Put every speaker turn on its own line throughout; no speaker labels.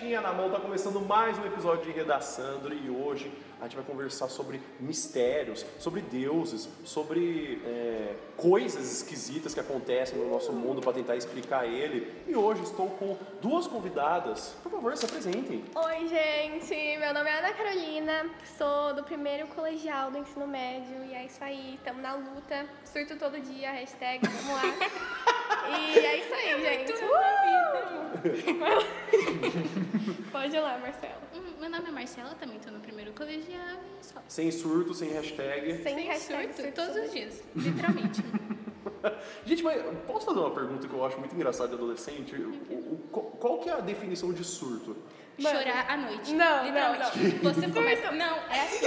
canetinha na mão, tá começando mais um episódio de Redaçandro e hoje a gente vai conversar sobre mistérios, sobre deuses, sobre é, coisas esquisitas que acontecem no nosso mundo para tentar explicar ele. E hoje estou com duas convidadas. Por favor, se apresentem.
Oi, gente. Meu nome é Ana Carolina. Sou do primeiro colegial do ensino médio. E é isso aí. Estamos na luta. Surto todo dia. Hashtag. Vamos lá. e é isso aí, gente. Uh! Pode ir lá, Marcela.
Hum, Meu nome é Marcela, também estou no primeiro colegial e só.
Sem surto, sem hashtag.
Sem,
Sem
hashtag.
surto,
surto
todos
todo
os dias, literalmente.
Gente, mas posso fazer uma pergunta que eu acho muito engraçada de adolescente? O- o- qual- qual que é a definição de surto?
Mano.
Chorar à noite.
Não,
literalmente.
não,
Você começa. Não, é assim.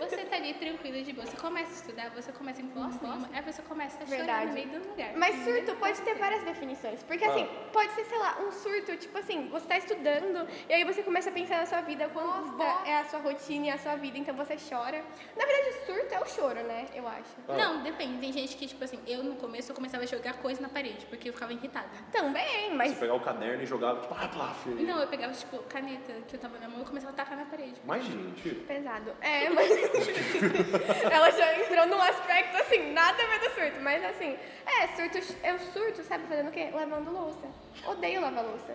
Você tá ali tranquilo de boa. Você começa a estudar, você começa a impulsar nenhuma, aí você começa a chorar
Verdade.
no meio do lugar.
Mas surto pode ter várias definições. Porque assim,
Ah.
pode ser, sei lá, um surto, tipo assim, você tá estudando e aí você começa a pensar na sua vida, quão bosta é a sua rotina e a sua vida, então você chora. Na verdade, surto é o choro, né? Eu acho.
Ah.
Não, depende. Tem gente que, tipo assim, eu no começo eu começava a jogar coisa na parede, porque eu ficava irritada.
Também,
Você
mas
pegar o caderno e jogava, tipo, ah, plaf.
Não, eu pegava, tipo, caneta que eu tava na mão e começava a tacar na parede.
Mas, gente,
pesado. É, mas. Ela já entrou num aspecto assim, nada a ver do surto, mas assim, é, surto, eu surto, sabe, fazendo o quê? Lavando louça. Odeio lavar louça.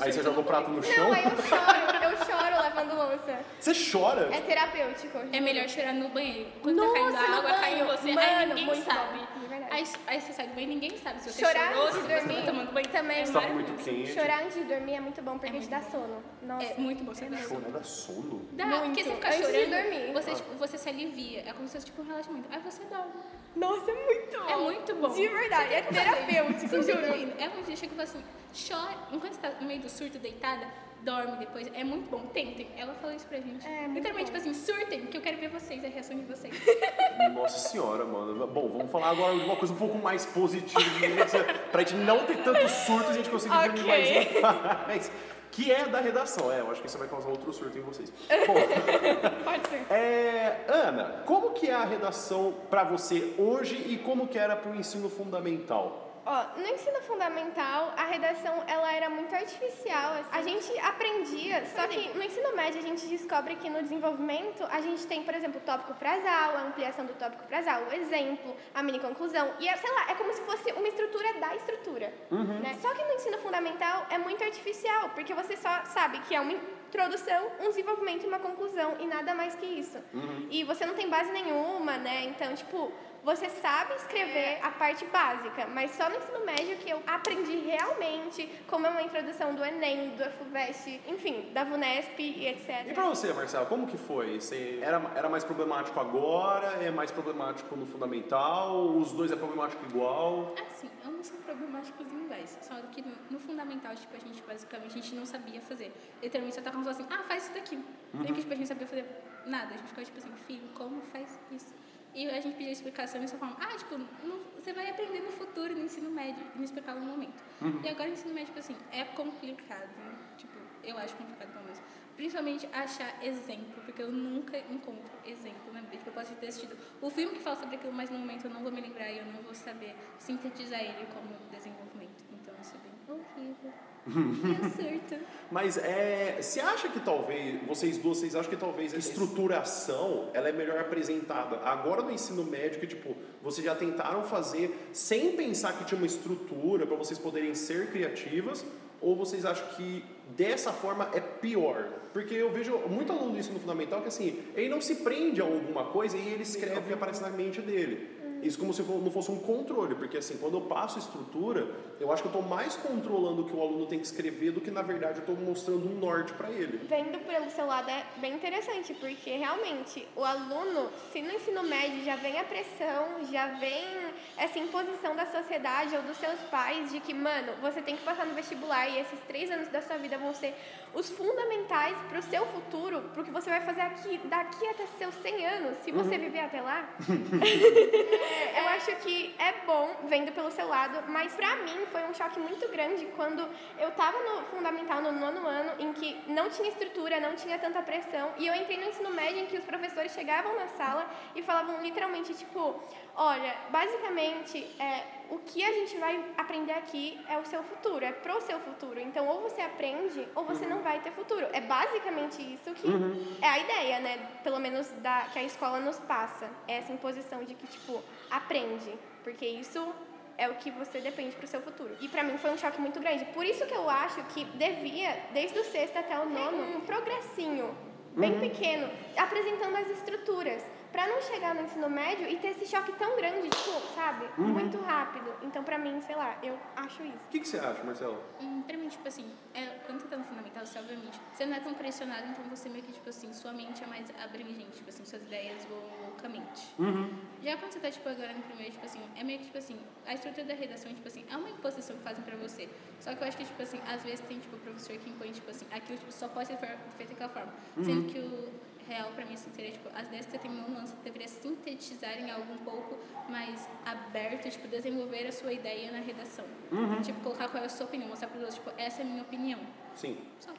aí você joga o prato no chão,
Não, aí eu choro, eu choro lavando louça.
você chora.
É terapêutico.
É melhor chorar no banheiro. Quando
Nossa,
tá caindo a água, cai em você, aí
Mano,
ninguém
muito
sabe.
verdade.
Aí, aí você sai do banho e ninguém sabe se você
Chorar
chorou,
antes
se
de
você
dormir
tá tomando banho.
também.
é
tá muito quente.
Chorar antes de dormir é muito bom porque
É
te dá
muito
sono. Nossa.
É muito bom você sono.
Chorar dá sono?
Dá,
Muito.
porque você fica
Antes de
chorando,
dormir.
Você, tipo, você se alivia. É como se fosse tipo um relaxamento. Aí você dorme.
Nossa, é muito bom.
É muito bom.
De verdade, é terapêutico, juro.
É um dia chega e fala assim, chora. Enquanto você tá no meio do surto deitada, dorme depois. É muito bom. Tentem. Ela falou isso pra gente.
É, muito
Literalmente,
bom.
tipo assim, surtem, que eu quero ver vocês, a reação de vocês.
Nossa senhora, mano. Bom, vamos falar agora de uma coisa um pouco mais positiva, pra gente não ter tanto surto e a gente conseguir dormir
Ok.
mais. Que é da redação, é. Eu acho que isso vai causar outro surto em vocês. Bom,
Pode ser.
é, Ana, como que é a redação pra você hoje e como que era pro ensino fundamental?
Ó, no ensino fundamental, a redação ela era muito artificial. assim. A gente aprendia, só que no ensino médio a gente descobre que no desenvolvimento a gente tem, por exemplo, o tópico frasal, a ampliação do tópico frasal, o exemplo, a mini conclusão. E, é, sei lá, é como se fosse uma estrutura da estrutura. Né? Só que no ensino fundamental é muito artificial, porque você só sabe que é uma introdução, um desenvolvimento e uma conclusão, e nada mais que isso. E você não tem base nenhuma, né? Então, tipo, você sabe escrever a parte básica, mas só no ensino médio que eu aprendi realmente como é uma introdução do Enem, do FUVEST, enfim, da VUNESP e etc.
E pra você, Marcelo, como que foi? Você era, era mais problemático agora? É mais problemático no fundamental? Os dois é problemático igual?
Assim, ambos são problemáticos iguais. Só que no, no fundamental, tipo, a gente basicamente a gente não sabia fazer. Literalmente só tá como assim, ah, faz isso daqui. Uhum. que tipo, a gente sabia fazer nada. A gente ficava tipo assim, filho, como faz isso? E a gente pedia explicação e só falava, ah, tipo, você vai aprender no futuro, no ensino médio, e me explicava no momento. E agora o ensino médio, tipo assim, é complicado. né? Tipo, eu acho complicado pelo menos. Principalmente achar exemplo, porque eu nunca encontro exemplo na vida. Tipo, eu posso ter assistido o filme que fala sobre aquilo, mas no momento eu não vou me lembrar e eu não vou saber sintetizar ele como desenvolvimento. Então isso é bem horrível.
Mas é, você acha que talvez, vocês duas, vocês acham que talvez a estruturação ela é melhor apresentada agora no ensino médio, que tipo, vocês já tentaram fazer sem pensar que tinha uma estrutura para vocês poderem ser criativas, ou vocês acham que dessa forma é pior? Porque eu vejo muito aluno do ensino fundamental que assim, ele não se prende a alguma coisa e ele escreve que aparece na mente dele. Isso como se não fosse um controle, porque assim, quando eu passo estrutura, eu acho que eu estou mais controlando o que o aluno tem que escrever do que na verdade eu estou mostrando um norte para ele.
Vendo pelo seu lado é bem interessante, porque realmente o aluno, se no ensino médio já vem a pressão, já vem essa imposição da sociedade ou dos seus pais de que, mano, você tem que passar no vestibular e esses três anos da sua vida vão ser os fundamentais para o seu futuro, para o que você vai fazer aqui, daqui até seus 100 anos, se você viver até lá. eu acho que é bom vendo pelo seu lado, mas pra mim foi um choque muito grande quando eu tava no fundamental no nono ano, em que não tinha estrutura, não tinha tanta pressão, e eu entrei no ensino médio em que os professores chegavam na sala e falavam literalmente, tipo, olha, basicamente, é, o que a gente vai aprender aqui é o seu futuro, é pro seu futuro. Então, ou você aprende, ou você não vai ter futuro. É basicamente isso que é a ideia, né? Pelo menos da, que a escola nos passa. É essa imposição de que, tipo, aprende. Porque isso é o que você depende pro seu futuro. E pra mim foi um choque muito grande. Por isso que eu acho que devia, desde o sexto até o nono, um progressinho bem pequeno, apresentando as estruturas. Pra não chegar no ensino médio e ter esse choque tão grande, tipo, sabe? Muito rápido. Então, pra mim, sei lá, eu acho isso.
O que, que você acha, Marcelo?
Hum, pra mim, tipo assim, é, quando você tá no fundamental, você obviamente, você não é tão pressionado, então você meio que, tipo assim, sua mente é mais abrangente, tipo assim, suas ideias voam loucamente. Já quando você tá, tipo, agora no primeiro, tipo assim, é meio que, tipo assim, a estrutura da redação, tipo assim, é uma imposição que fazem pra você. Só que eu acho que, tipo assim, às vezes tem, tipo, professor que impõe, tipo assim, aquilo, tipo, só pode ser fe- feito daquela forma. Sendo que o real pra mim assim, seria, tipo, as ideias que você tem no nono ano, você deveria sintetizar em algo um pouco mais aberto, tipo, desenvolver a sua ideia na redação. Tipo, colocar qual é a sua opinião, mostrar pros outros, tipo, essa é a minha opinião.
Sim.
Só.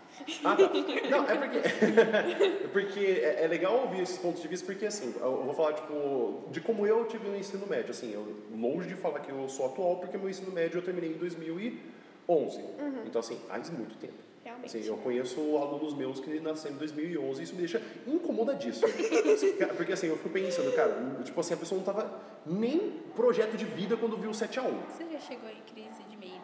Ah, tá. Não, é porque, é porque é, é legal ouvir esses pontos de vista, porque assim, eu vou falar, tipo, de como eu tive no ensino médio. Assim, eu, longe de falar que eu sou atual, porque meu ensino médio eu terminei em 2011. Então, assim, faz muito tempo.
Realmente.
Assim, eu conheço alunos meus que nasceram em 2011 e isso me deixa incomodadíssimo. Porque assim, eu fico pensando, cara, tipo assim, a pessoa não tava nem projeto de vida quando viu o 7 a 1
Você já chegou em crise de meia-idade?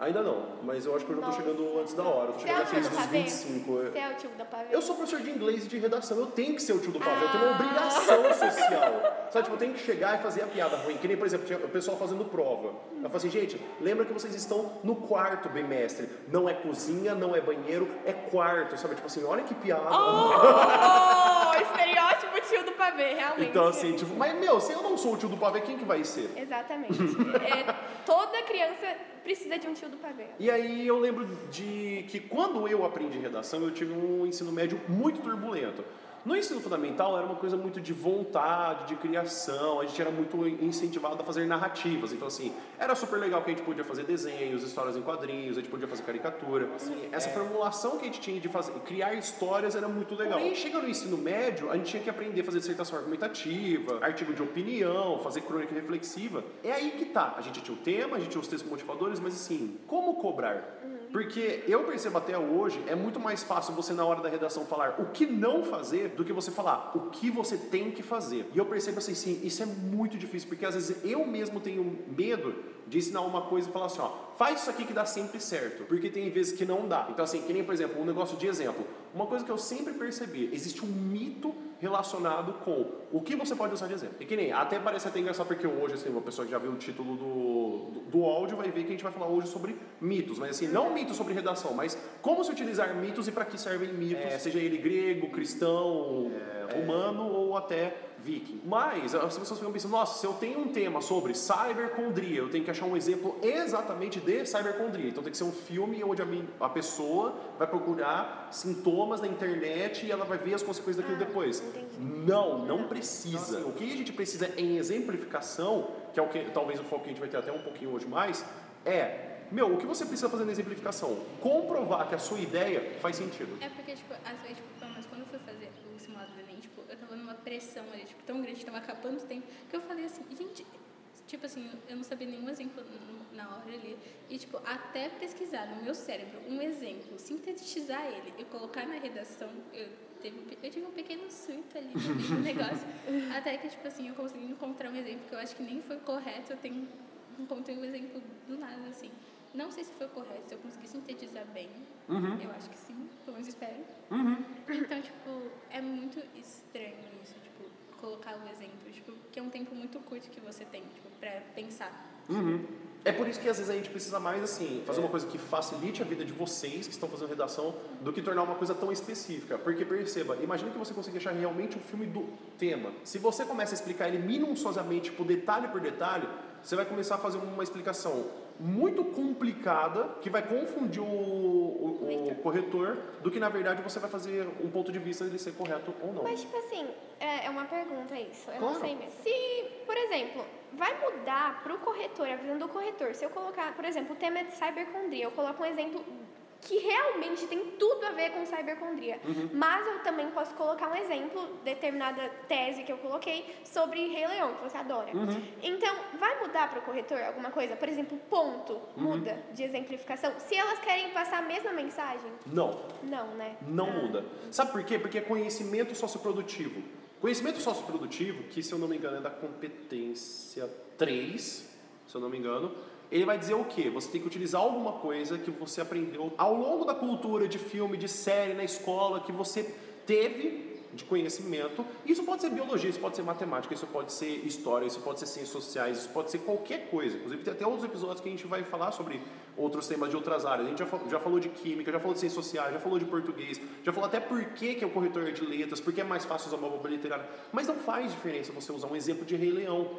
Ainda não, mas eu acho que eu já tô
Nossa.
chegando antes da hora. Eu tô chegando
é o
na
tio
crise
do
dos
pavê?
25.
Você é o tio da pavê?
Eu sou professor de inglês e de redação, eu tenho que ser o tio do pavê, eu tenho uma
Ah.
obrigação social. Sabe, tipo, eu tenho que chegar e fazer a piada ruim. Que nem, por exemplo, tinha o pessoal fazendo prova. Eu falo assim, gente, lembra que vocês estão no quarto bimestre. Não é cozinha, não é banheiro, é quarto. Sabe, tipo assim, olha que piada.
Oh, estereótipo tio do pavê, realmente.
Então, assim, tipo, mas meu, se eu não sou o tio do pavê, quem que vai ser?
Exatamente. É, toda criança precisa de um tio do pavê.
E aí eu lembro de que quando eu aprendi redação, eu tive um ensino médio muito turbulento. No ensino fundamental era uma coisa muito de vontade, de criação, a gente era muito incentivado a fazer narrativas. Então, assim, era super legal que a gente podia fazer desenhos, histórias em quadrinhos, a gente podia fazer caricatura. Assim, essa formulação que a gente tinha de fazer, criar histórias era muito legal. E chega no ensino médio, a gente tinha que aprender a fazer dissertação argumentativa, artigo de opinião, fazer crônica reflexiva. É aí que tá. A gente tinha o tema, a gente tinha os textos motivadores, mas assim, como cobrar? Porque eu percebo até hoje, é muito mais fácil você na hora da redação falar o que não fazer do que você falar o que você tem que fazer. E eu percebo assim, sim, isso é muito difícil, porque às vezes eu mesmo tenho medo de ensinar uma coisa e falar assim, ó, faz isso aqui que dá sempre certo, porque tem vezes que não dá. Então assim, que nem, por exemplo, um negócio de exemplo. Uma coisa que eu sempre percebi, existe um mito relacionado com o que você pode usar de exemplo. E que nem, até parece até engraçado porque hoje, assim, uma pessoa que já viu o título do, do, do áudio vai ver que a gente vai falar hoje sobre mitos, mas assim, não mitos sobre redação, mas como se utilizar mitos e para que servem mitos, é, seja ele grego, cristão, é, romano ou até viking. Mas as pessoas ficam pensando, nossa, se eu tenho um tema sobre cybercondria, eu tenho que achar um exemplo exatamente de cybercondria. Então tem que ser um filme onde a, a pessoa vai procurar sintomas na internet e ela vai ver as consequências daquilo
Ah,
depois.
entendi.
Não, não precisa. O que a gente precisa em exemplificação, que é o que talvez o foco que a gente vai ter até um pouquinho hoje mais, é, meu, o que você precisa fazer na exemplificação? Comprovar que a sua ideia faz sentido.
É porque, tipo, às vezes, tipo, pelo menos quando eu fui fazer o simulado do Enem, tipo, eu tava numa pressão ali, tipo, tão grande, tava acabando o tempo, que eu falei assim, gente, tipo assim, eu não sabia nenhum exemplo na hora ali. E, tipo, até pesquisar no meu cérebro um exemplo, sintetizar ele e colocar na redação, eu, teve, um eu tive um pequeno surto ali no negócio. até que, tipo assim, eu consegui encontrar um exemplo que eu acho que nem foi correto, eu tenho, encontrei um exemplo do nada, assim. Não sei se foi correto, se eu consegui sintetizar bem. Eu acho que sim, pelo menos espero. Então, tipo, é muito estranho isso, tipo, colocar o exemplo, tipo, que é um tempo muito curto que você tem, tipo, pra pensar.
É por isso que às vezes a gente precisa mais assim, fazer uma coisa que facilite a vida de vocês que estão fazendo redação, do que tornar uma coisa tão específica. Porque perceba, imagina que você consiga achar realmente um filme do tema. Se você começa a explicar ele minuciosamente, tipo, detalhe por detalhe, você vai começar a fazer uma explicação muito complicada que vai confundir o, o- o corretor do que na verdade você vai fazer um ponto de vista dele ser correto ou não.
Mas, tipo assim, é, é uma pergunta isso. Eu
Claro.
não sei mesmo. Se, por exemplo, vai mudar pro corretor, a visão do corretor, se eu colocar, por exemplo, o tema é de cybercondria, eu coloco um exemplo que realmente tem tudo a ver com cibercondria.
Uhum.
Mas eu também posso colocar um exemplo, determinada tese que eu coloquei, sobre Rei Leão, que você adora.
Uhum.
Então, vai mudar para o corretor alguma coisa? Por exemplo, ponto
Uhum.
muda de exemplificação? Se elas querem passar a mesma mensagem?
Não,
Não, né?
não
Ah.
muda. Sabe por quê? Porque é conhecimento socioprodutivo. Conhecimento socioprodutivo, que se eu não me engano é da competência 3, se eu não me engano, ele vai dizer o quê? Você tem que utilizar alguma coisa que você aprendeu ao longo da cultura, de filme, de série, na escola, que você teve de conhecimento. Isso pode ser biologia, isso pode ser matemática, isso pode ser história, isso pode ser ciências sociais, isso pode ser qualquer coisa. Inclusive, tem até outros episódios que a gente vai falar sobre outros temas de outras áreas. A gente já falou, já falou de química, já falou de ciências sociais, já falou de português, já falou até por que, que é o corretor de letras, porque é mais fácil usar uma bomba literária. Mas não faz diferença você usar um exemplo de Rei Leão.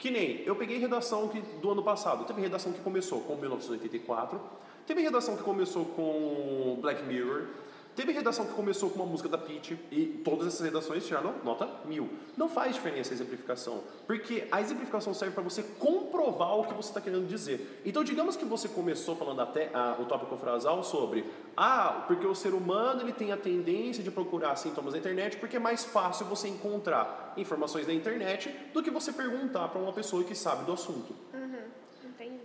Que nem, eu peguei redação que, do ano passado. Teve redação que começou com 1984, teve redação que começou com Black Mirror, teve redação que começou com uma música da Peach, e todas essas redações tiraram nota mil. Não faz diferença a exemplificação, porque a exemplificação serve para você comprovar o que você está querendo dizer. Então, digamos que você começou falando até ah, o tópico frasal sobre, ah, porque o ser humano ele tem a tendência de procurar sintomas na internet porque é mais fácil você encontrar informações na internet do que você perguntar para uma pessoa que sabe do assunto.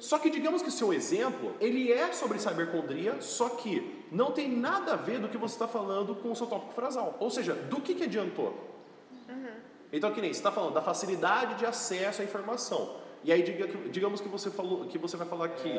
Uhum.
Só que digamos que o seu exemplo, ele é sobre cibercondria, só que não tem nada a ver do que você está falando com o seu tópico frasal. Ou seja, do que, que adiantou? Então, que nem você está falando da facilidade de acesso à informação. E aí, diga que- digamos que você, falou, que você vai falar que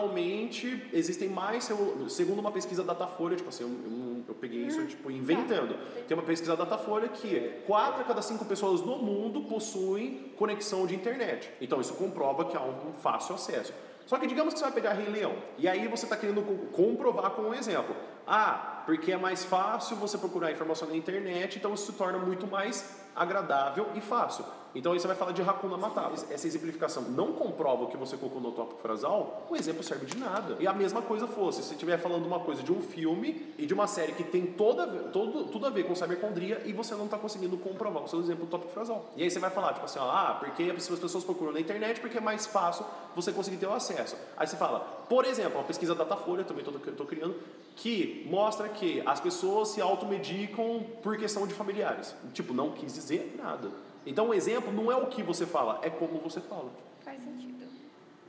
atualmente existem mais, segundo uma pesquisa Datafolha, tipo assim, eu, eu- eu peguei isso tipo, inventando. Tem uma pesquisa Datafolha que 4 a cada 5 pessoas no mundo possuem conexão de internet. Então, isso comprova que há um fácil acesso. Só que digamos que você vai pegar Rei Leão, e aí você está querendo co- comprovar com um exemplo. Ah, porque é mais fácil você procurar informação na internet, então isso se torna muito mais agradável e fácil. Então aí você vai falar de Hakuna Matata. Essa exemplificação não comprova o que você colocou no tópico frasal, o exemplo serve de nada. E a mesma coisa fosse, se você estiver falando uma coisa de um filme e de uma série que tem toda, todo, tudo a ver com cibercondria e você não está conseguindo comprovar o seu exemplo do tópico frasal. E aí você vai falar, tipo assim, ó, ah, porque as pessoas procuram na internet porque é mais fácil você conseguir ter o acesso. Aí você fala, por exemplo, uma pesquisa Datafolha, também estou criando, que mostra que as pessoas se automedicam por questão de familiares. Tipo, não quis dizer nada. Então o exemplo não é o que você fala, é como você fala.
Faz sentido.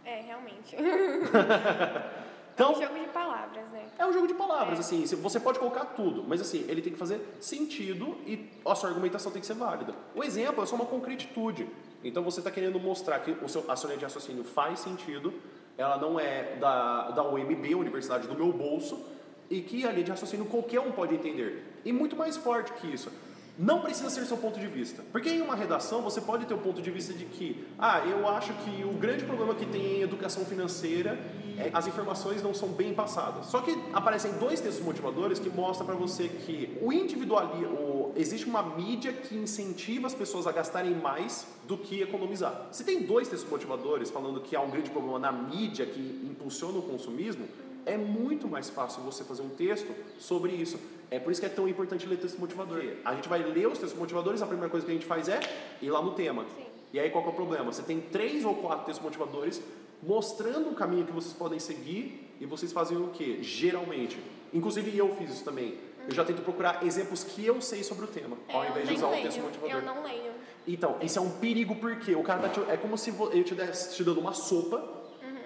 É, realmente.
Então,
É um jogo de palavras, né?
É um jogo de palavras,
É.
assim, você pode colocar tudo, mas assim, ele tem que fazer sentido e a sua argumentação tem que ser válida. O exemplo é só uma concretitude. Então você está querendo mostrar que o seu, a sua linha de raciocínio faz sentido, ela não é da, da UMB, Universidade do Meu Bolso, e que a linha de raciocínio qualquer um pode entender. E muito mais forte que isso. Não precisa ser seu ponto de vista. Porque em uma redação você pode ter o ponto de vista de que, ah, eu acho que o grande problema que tem em educação financeira é as informações não são bem passadas. Só que aparecem dois textos motivadores que mostram para você que o individualismo, existe uma mídia que incentiva as pessoas a gastarem mais do que economizar. Se tem dois textos motivadores falando que há um grande problema na mídia que impulsiona o consumismo, é muito mais fácil você fazer um texto sobre isso. É por isso que é tão importante ler texto motivador. A gente vai ler os textos motivadores, a primeira coisa que a gente faz é ir lá no tema.
Sim.
E aí qual que é o problema? Você tem três ou quatro textos motivadores mostrando o caminho que vocês podem seguir e vocês fazem o que? Geralmente. Inclusive eu fiz isso também. Eu já tento procurar exemplos que eu sei sobre o tema, ao
É,
invés de usar o
leio,
texto motivador.
Eu não leio.
Então, isso é um perigo porque o cara tá te, é como se eu te desse te dando uma sopa.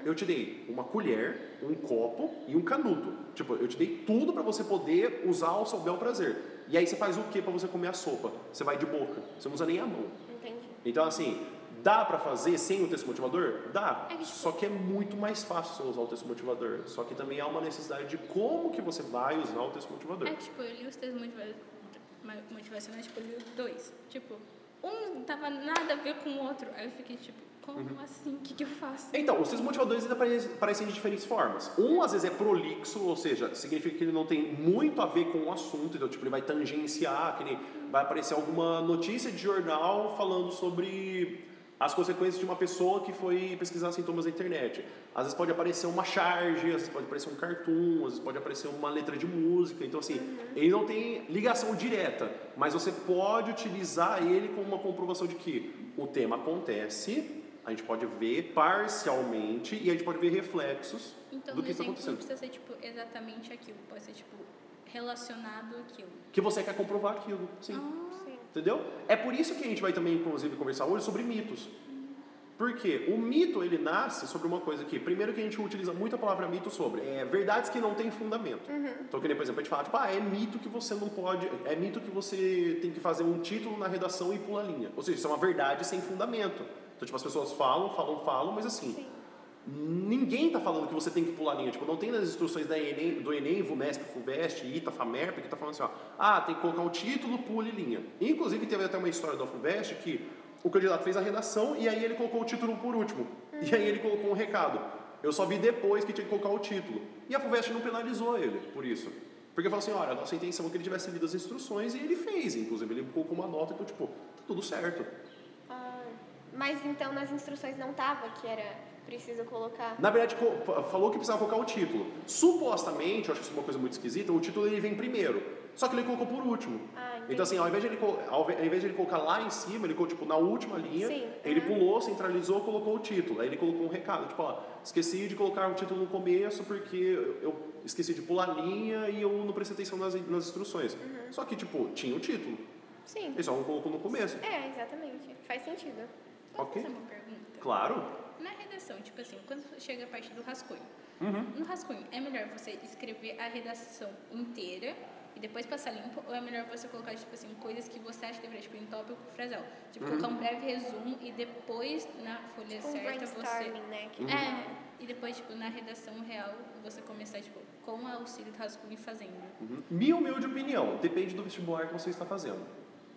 Eu te dei uma colher, um copo e um canudo. Tipo, eu te dei tudo para você poder usar ao seu bel prazer. E aí você faz o que para você comer a sopa? Você vai de boca, você não usa nem a mão.
Entendi.
Então, assim, dá pra fazer sem o texto motivador? Dá.
É
Só que é muito mais fácil você usar o texto motivador. Só que também há uma necessidade de como que você vai usar o texto motivador.
É tipo, eu li os textos motivacionais, tipo, eu li dois. Tipo, um não tava nada a ver com o outro. Aí eu fiquei, tipo, como
Uhum.
assim? O que, que eu faço?
Então, os textos motivadores ainda aparecem de diferentes formas. Um, às vezes, é prolixo, ou seja, significa que ele não tem muito a ver com o assunto, então, tipo, ele vai tangenciar, que nem vai aparecer alguma notícia de jornal falando sobre as consequências de uma pessoa que foi pesquisar sintomas na internet. Às vezes pode aparecer uma charge, às vezes pode aparecer um cartoon, às vezes pode aparecer uma letra de música. Então, assim, ele não tem ligação direta, mas você pode utilizar ele como uma comprovação de que o tema acontece A gente pode ver parcialmente e a gente pode ver reflexos
Então,
do que está
exemplo, não
acontecendo.
precisa ser, tipo, exatamente aquilo. Pode ser, tipo, relacionado àquilo.
Que você quer comprovar aquilo, sim.
Sim.
Entendeu? É por isso que a gente vai também, inclusive, conversar hoje sobre mitos. Porque o mito, ele nasce sobre uma coisa que, primeiro que a gente utiliza muito a palavra mito sobre, é verdades que não têm fundamento. Então, que nem, por exemplo, a gente fala, tipo, ah, é mito que você não pode, é mito que você tem que fazer um título na redação e pula a linha. Ou seja, isso é uma verdade sem fundamento. Então, tipo, as pessoas falam, falam, falam, mas assim,
Sim.
Ninguém está falando que você tem que pular linha. Tipo, não tem nas instruções da Enem, do Enem, VUMESP, FUVEST, ITA, FAMERP, que está falando assim, ó, ah, tem que colocar o título, pule linha. Inclusive, teve até uma história da FUVEST que o candidato fez a redação e aí ele colocou o título por último. E aí ele colocou um recado. Eu só vi depois que tinha que colocar o título. E a FUVEST não penalizou ele por isso. Porque falou assim, olha, a nossa intenção é que ele tivesse lido as instruções e ele fez, inclusive. Ele colocou uma nota, então, tipo, tá tudo certo.
Mas então nas instruções não tava que era preciso colocar.
Na verdade, falou que precisava colocar o título. Supostamente, eu acho que isso é uma coisa muito esquisita, o título ele vem primeiro. Só que ele colocou por último.
Ah.
Então, assim, ao invés, de ele, ao invés de ele colocar lá em cima, ele colocou, tipo, na última linha,
Sim,
ele pulou, centralizou, colocou o título. Aí ele colocou um recado, tipo, ó, esqueci de colocar o título no começo porque eu esqueci de pular a linha e eu não prestei atenção nas, nas instruções.
Uhum.
Só que, tipo, tinha o título.
Sim.
Ele só não colocou no começo.
É, exatamente. Faz sentido.
Posso
Ok.
fazer uma pergunta?
Claro.
Na redação, tipo assim, quando chega a parte do rascunho,
Uhum.
no rascunho, é melhor você escrever a redação inteira e depois passar limpo, ou é melhor você colocar, tipo assim, coisas que você acha que deveria, tipo, em tópico frasal? Tipo,
Uhum.
colocar um breve resumo e depois, na folha
Um
certa, você...
brainstorming, né? que-
É, e depois, tipo, na redação real, você começar, tipo, com o auxílio do rascunho fazendo.
Uhum. Minha humilde opinião, depende do vestibular que você está fazendo.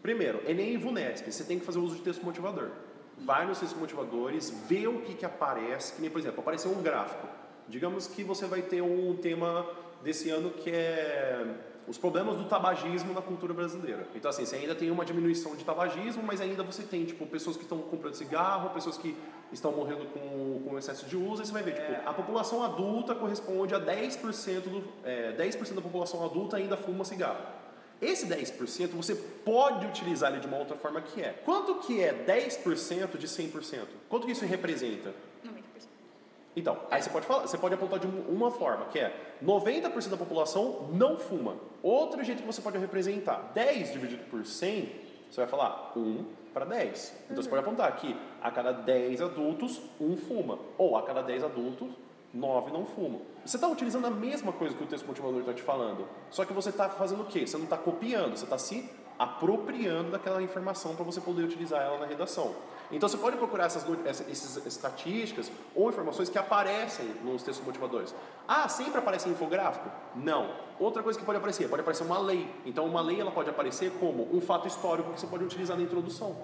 Primeiro, Enem e VUNESP, você tem que fazer uso de texto motivador. Vai nos textos motivadores, vê o que, que aparece, que nem, por exemplo, apareceu um gráfico. Digamos que você vai ter um tema desse ano que é os problemas do tabagismo na cultura brasileira. Então, assim, você ainda tem uma diminuição de tabagismo, mas ainda você tem, tipo, pessoas que estão comprando cigarro, pessoas que estão morrendo com, com excesso de uso, e você vai ver, tipo, a população adulta corresponde a 10% do, é, 10% da população adulta ainda fuma cigarro. Esse 10% você pode utilizar ele de uma outra forma que é. Quanto que é 10% de 100%? Quanto que isso representa?
90%.
Então, aí você pode falar, você pode apontar de um- uma forma, que é 90% da população não fuma. Outro jeito que você pode representar, 10 dividido por 100, você vai falar 1 para 10. Então você pode apontar que a cada 10 adultos, um fuma. Ou a cada 10 adultos, 9 não fumam. Você está utilizando a mesma coisa que o texto motivador está te falando. Só que você está fazendo o quê? Você não está copiando, você está se apropriando daquela informação para você poder utilizar ela na redação. Então você pode procurar essas, no- essa- essas estatísticas ou informações que aparecem nos textos motivadores. Ah, sempre aparece em infográfico? Não. Outra coisa que pode aparecer, pode aparecer uma lei. Então uma lei ela pode aparecer como um fato histórico que você pode utilizar na introdução.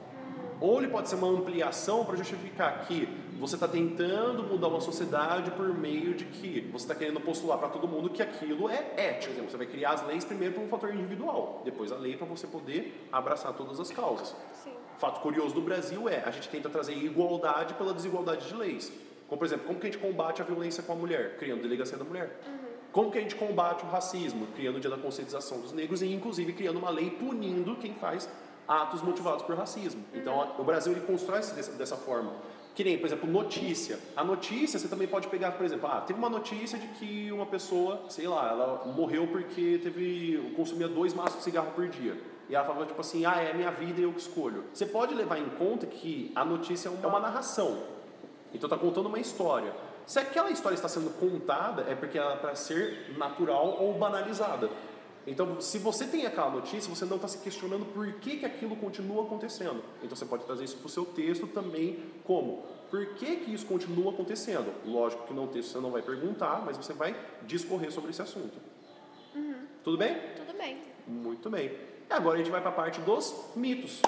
Ou ele pode ser uma ampliação para justificar que você está tentando mudar uma sociedade por meio de que você está querendo postular para todo mundo que aquilo é ético. Por exemplo, você vai criar as leis primeiro por um fator individual, depois a lei para você poder abraçar todas as causas.
Sim.
Fato curioso do Brasil é, a gente tenta trazer igualdade pela desigualdade de leis. Como, por exemplo, como que a gente combate a violência com a mulher? Criando delegacia da mulher. Como que a gente combate o racismo? Criando o dia da conscientização dos negros e, inclusive, criando uma lei punindo quem faz atos motivados por racismo. Então, a- o Brasil, ele constrói isso dessa, dessa forma. Que nem, por exemplo, notícia. A notícia, você também pode pegar, por exemplo, ah, teve uma notícia de que uma pessoa, sei lá, ela morreu porque teve, consumia dois maços de cigarro por dia. E ela falava, tipo assim, ah, é minha vida e eu que escolho. Você pode levar em conta que a notícia é uma, é uma narração. Então está contando uma história. Se aquela história está sendo contada, é porque ela é para ser natural ou banalizada. Então, se você tem aquela notícia, você não está se questionando por que, que aquilo continua acontecendo. Então, você pode trazer isso para o seu texto também, como por que, que isso continua acontecendo. Lógico que no texto você não vai perguntar, mas você vai discorrer sobre esse assunto. Tudo bem?
Tudo bem.
Muito bem. E agora a gente vai para a parte dos mitos.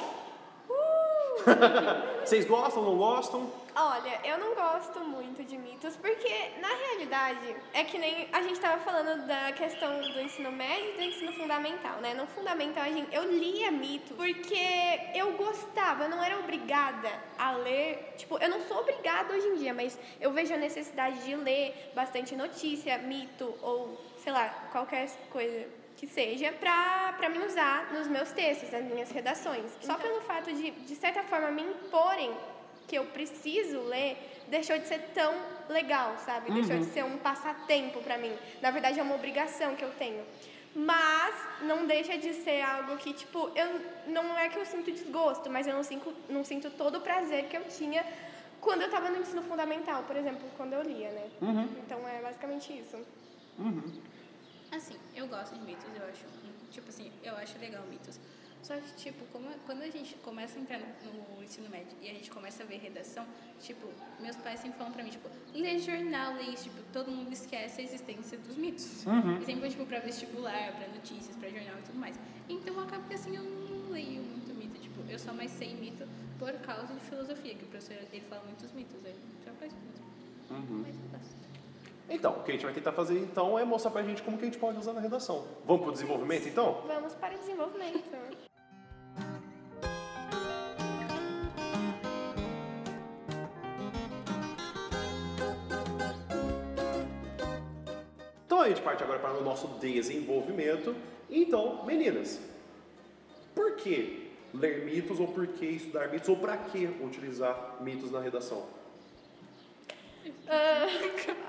Vocês gostam, não gostam?
Olha, eu não gosto muito de mitos, porque na realidade é que nem a gente estava falando da questão do ensino médio e do ensino fundamental, né? No fundamental gente, eu lia mitos porque eu gostava, eu não era obrigada a ler. Tipo, eu não sou obrigada hoje em dia, mas eu vejo a necessidade de ler bastante notícia, mito ou sei lá, qualquer coisa que seja, pra me usar nos meus textos, nas minhas redações. Só pelo fato de, de certa forma, me imporem que eu preciso ler, deixou de ser tão legal, sabe? Deixou de ser um passatempo para mim. Na verdade, é uma obrigação que eu tenho. Mas não deixa de ser algo que, tipo, eu não é que eu sinto desgosto, mas eu não sinto, não sinto todo o prazer que eu tinha quando eu estava no ensino fundamental, por exemplo, quando eu lia, né?
Uhum.
Então é basicamente isso.
Uhum.
Assim, eu gosto de mitos, eu acho, tipo assim, eu acho legal mitos. Só que, tipo, como, quando a gente começa a entrar no, no ensino médio e a gente começa a ver redação, tipo, meus pais sempre falam pra mim, tipo, lê jornal, lê isso, tipo, todo mundo esquece a existência dos mitos.
Uhum.
E sempre, tipo, pra vestibular, pra notícias, pra jornal e tudo mais. Então, acaba que, assim, eu não leio muito mito, tipo, eu só mais sei mito por causa de filosofia, que o professor, ele fala muitos mitos, aí já faz muito.
Uhum.
Mas eu gosto.
Então, o que a gente vai tentar fazer então é mostrar pra gente como que a gente pode usar na redação. Vamos pro desenvolvimento então?
Vamos para o desenvolvimento.
Então a gente parte agora para o nosso desenvolvimento. Então, meninas, por que ler mitos ou por que estudar mitos ou para que utilizar mitos na redação?
Ah,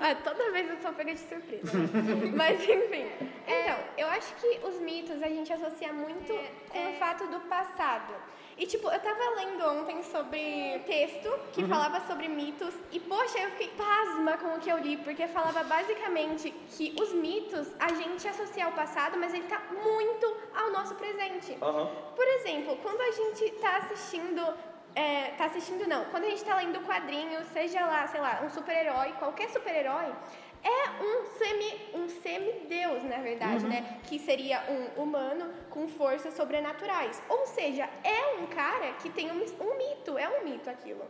ah, toda vez eu sou pega de surpresa. né? Mas enfim. Então, eu acho que os mitos a gente associa muito com o fato do passado. E tipo, eu tava lendo ontem sobre texto que falava sobre mitos e poxa, eu fiquei pasma com o que eu li, porque falava basicamente que os mitos a gente associa ao passado, mas ele tá muito ao nosso presente.
Aham.
Por exemplo, quando a gente tá assistindo. É, tá assistindo não. Quando a gente tá lendo quadrinhos, seja lá, sei lá, um super-herói, qualquer super-herói, é um semi um semideus, na verdade, né? Que seria um humano com forças sobrenaturais. Ou seja, é um cara que tem um, um mito, é um mito aquilo.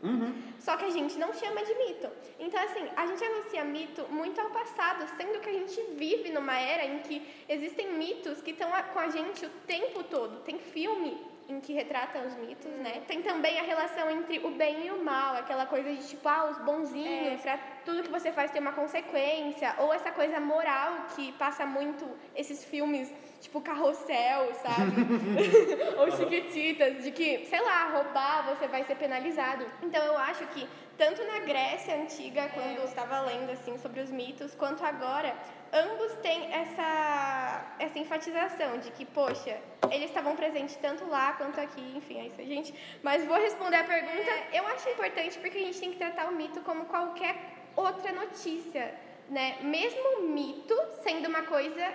Só que a gente não chama de mito. Então, assim, a gente associa mito muito ao passado, sendo que a gente vive numa era em que existem mitos que estão com a gente o tempo todo. Tem filme em que retrata os mitos, né? Tem também a relação entre o bem e o mal, aquela coisa de tipo, ah, os bonzinhos, pra tudo que você faz tem uma consequência, ou essa coisa moral que passa muito esses filmes tipo Carrossel, sabe? ou Chiquititas, de que, sei lá, roubar você vai ser penalizado. Então eu acho que tanto na Grécia antiga, quando eu estava lendo assim sobre os mitos, quanto agora, ambos têm essa essa enfatização de que, poxa, eles estavam presentes tanto lá quanto aqui, enfim, é isso, gente. Mas vou responder a pergunta. Eu acho importante porque a gente tem que tratar o mito como qualquer outra notícia, né? Mesmo o mito sendo uma coisa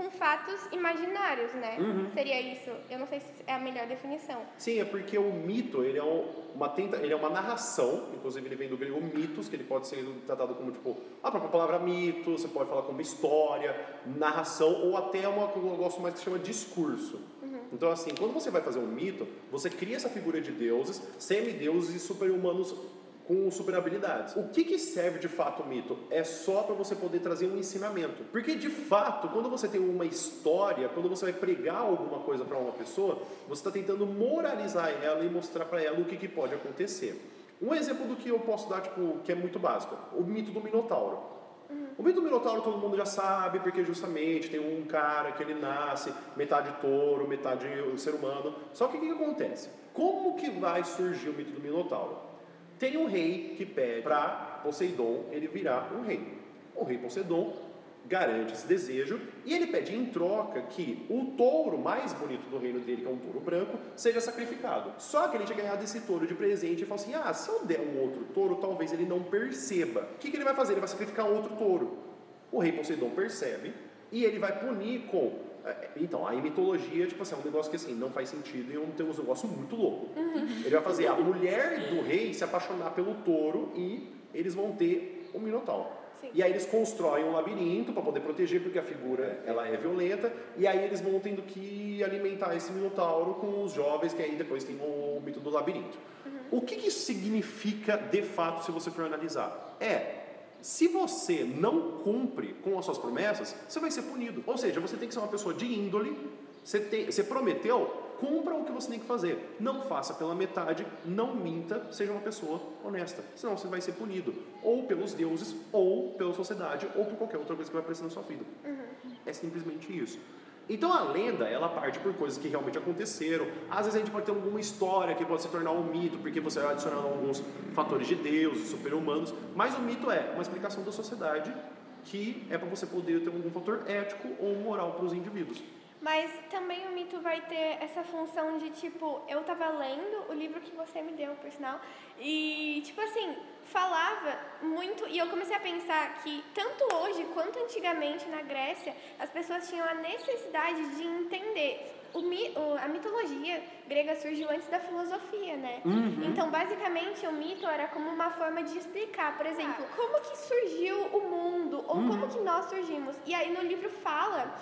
com fatos imaginários, né? Seria isso. Eu não sei se é a melhor definição.
Sim, é porque o mito, ele é um- uma tenta, ele é uma narração, inclusive ele vem do grego mitos, que ele pode ser tratado como tipo a própria palavra mito, você pode falar como história, narração ou até uma que eu gosto mais que se chama discurso. Então assim, quando você vai fazer um mito, você cria essa figura de deuses, semideuses e super-humanos com super habilidades. O que, que serve de fato o mito? É só para você poder trazer um ensinamento. Porque de fato, quando você tem uma história, quando você vai pregar alguma coisa para uma pessoa, você está tentando moralizar ela e mostrar para ela o que, que pode acontecer. Um exemplo do que eu posso dar, tipo, que é muito básico, o mito do Minotauro. O mito do Minotauro todo mundo já sabe, porque justamente tem um cara que ele nasce metade touro, metade ser humano. Só que o que, que acontece? Como que vai surgir o mito do Minotauro? Tem um rei que pede para Poseidon ele virar um rei. O rei Poseidon garante esse desejo e ele pede em troca que o touro mais bonito do reino dele, que é um touro branco, seja sacrificado. Só que ele tinha ganhado esse touro de presente e falou assim: ah, se eu der um outro touro, talvez ele não perceba. O que, que ele vai fazer? Ele vai sacrificar outro touro. O rei Poseidon percebe e ele vai punir com. eh, Então, a mitologia, tipo assim, é um negócio que assim, não faz sentido e é um, tem um negócio muito louco. Ele vai fazer a mulher do rei se apaixonar pelo touro e eles vão ter o Minotauro.
Sim.
E aí eles constroem um labirinto para poder proteger, porque a figura ela é violenta, e aí eles vão tendo que alimentar esse Minotauro com os jovens, que aí depois tem o mito do labirinto. O que, que isso significa de fato se você for analisar? É, se você não cumpre com as suas promessas, você vai ser punido. Ou seja, você tem que ser uma pessoa de índole, você, tem, você prometeu, cumpra o que você tem que fazer. Não faça pela metade, não minta, seja uma pessoa honesta. Senão você vai ser punido, ou pelos deuses, ou pela sociedade, ou por qualquer outra coisa que vai aparecer na sua vida. É simplesmente isso. Então a lenda, ela parte por coisas que realmente aconteceram. Às vezes a gente pode ter alguma história que pode se tornar um mito, porque você vai adicionando alguns fatores de Deus, super-humanos, mas o mito é uma explicação da sociedade que é para você poder ter algum fator ético ou moral para os indivíduos.
Mas também o mito vai ter essa função de tipo, eu tava lendo o livro que você me deu, por sinal, e tipo assim, falava muito, e eu comecei a pensar que tanto hoje quanto antigamente na Grécia, as pessoas tinham a necessidade de entender. O, a mitologia grega surgiu antes da filosofia, né?
Uhum.
Então, basicamente, o mito era como uma forma de explicar, por exemplo, como que surgiu o mundo, ou
uhum.
como que nós surgimos. E aí no livro fala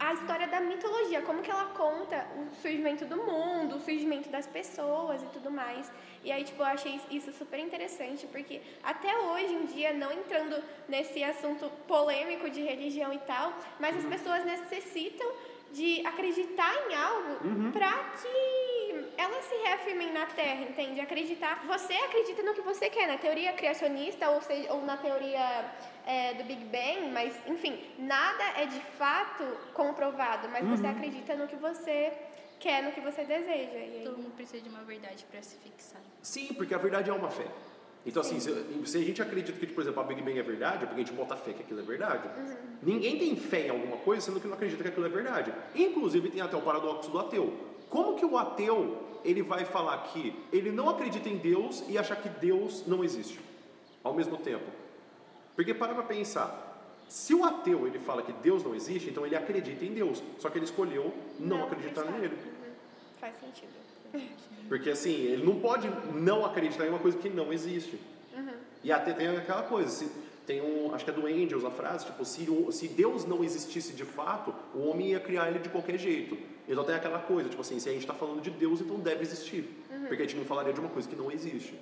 a história da mitologia, como que ela conta o surgimento do mundo, o surgimento das pessoas e tudo mais. E aí, tipo, eu achei isso super interessante, porque até hoje em dia, não entrando nesse assunto polêmico de religião e tal, mas as uhum. pessoas necessitam de acreditar em algo
uhum.
para que elas se reafirmem na Terra, entende? Acreditar. Você acredita no que você quer, na teoria criacionista ou, seja, ou na teoria é, do Big Bang, mas enfim, nada é de fato comprovado, mas uhum. você acredita no que você quer, no que você deseja.
Aí... Todo mundo precisa de uma verdade para se fixar.
Sim, porque a verdade é uma fé. Então, Sim. assim, se, se, a gente acredita que, por exemplo, a Big Bang é verdade, é porque a gente bota fé que aquilo é verdade.
Uhum.
Ninguém tem fé em alguma coisa sendo que não acredita que aquilo é verdade. Inclusive, tem até o paradoxo do ateu. Como que o ateu ele vai falar que ele não acredita em Deus e achar que Deus não existe ao mesmo tempo? Porque para para pensar, se o ateu ele fala que Deus não existe, então ele acredita em Deus, só que ele escolheu não, não acreditar nele.
Uhum. Faz sentido.
Porque assim, ele não pode não acreditar em uma coisa que não existe.
Uhum.
E até tem aquela coisa, se, tem um, acho que é do Angels a frase, tipo, se, se Deus não existisse de fato, o homem ia criar ele de qualquer jeito. Então tem aquela coisa, tipo assim, se a gente está falando de Deus, então deve existir.
Uhum.
Porque a gente não falaria de uma coisa que não existe.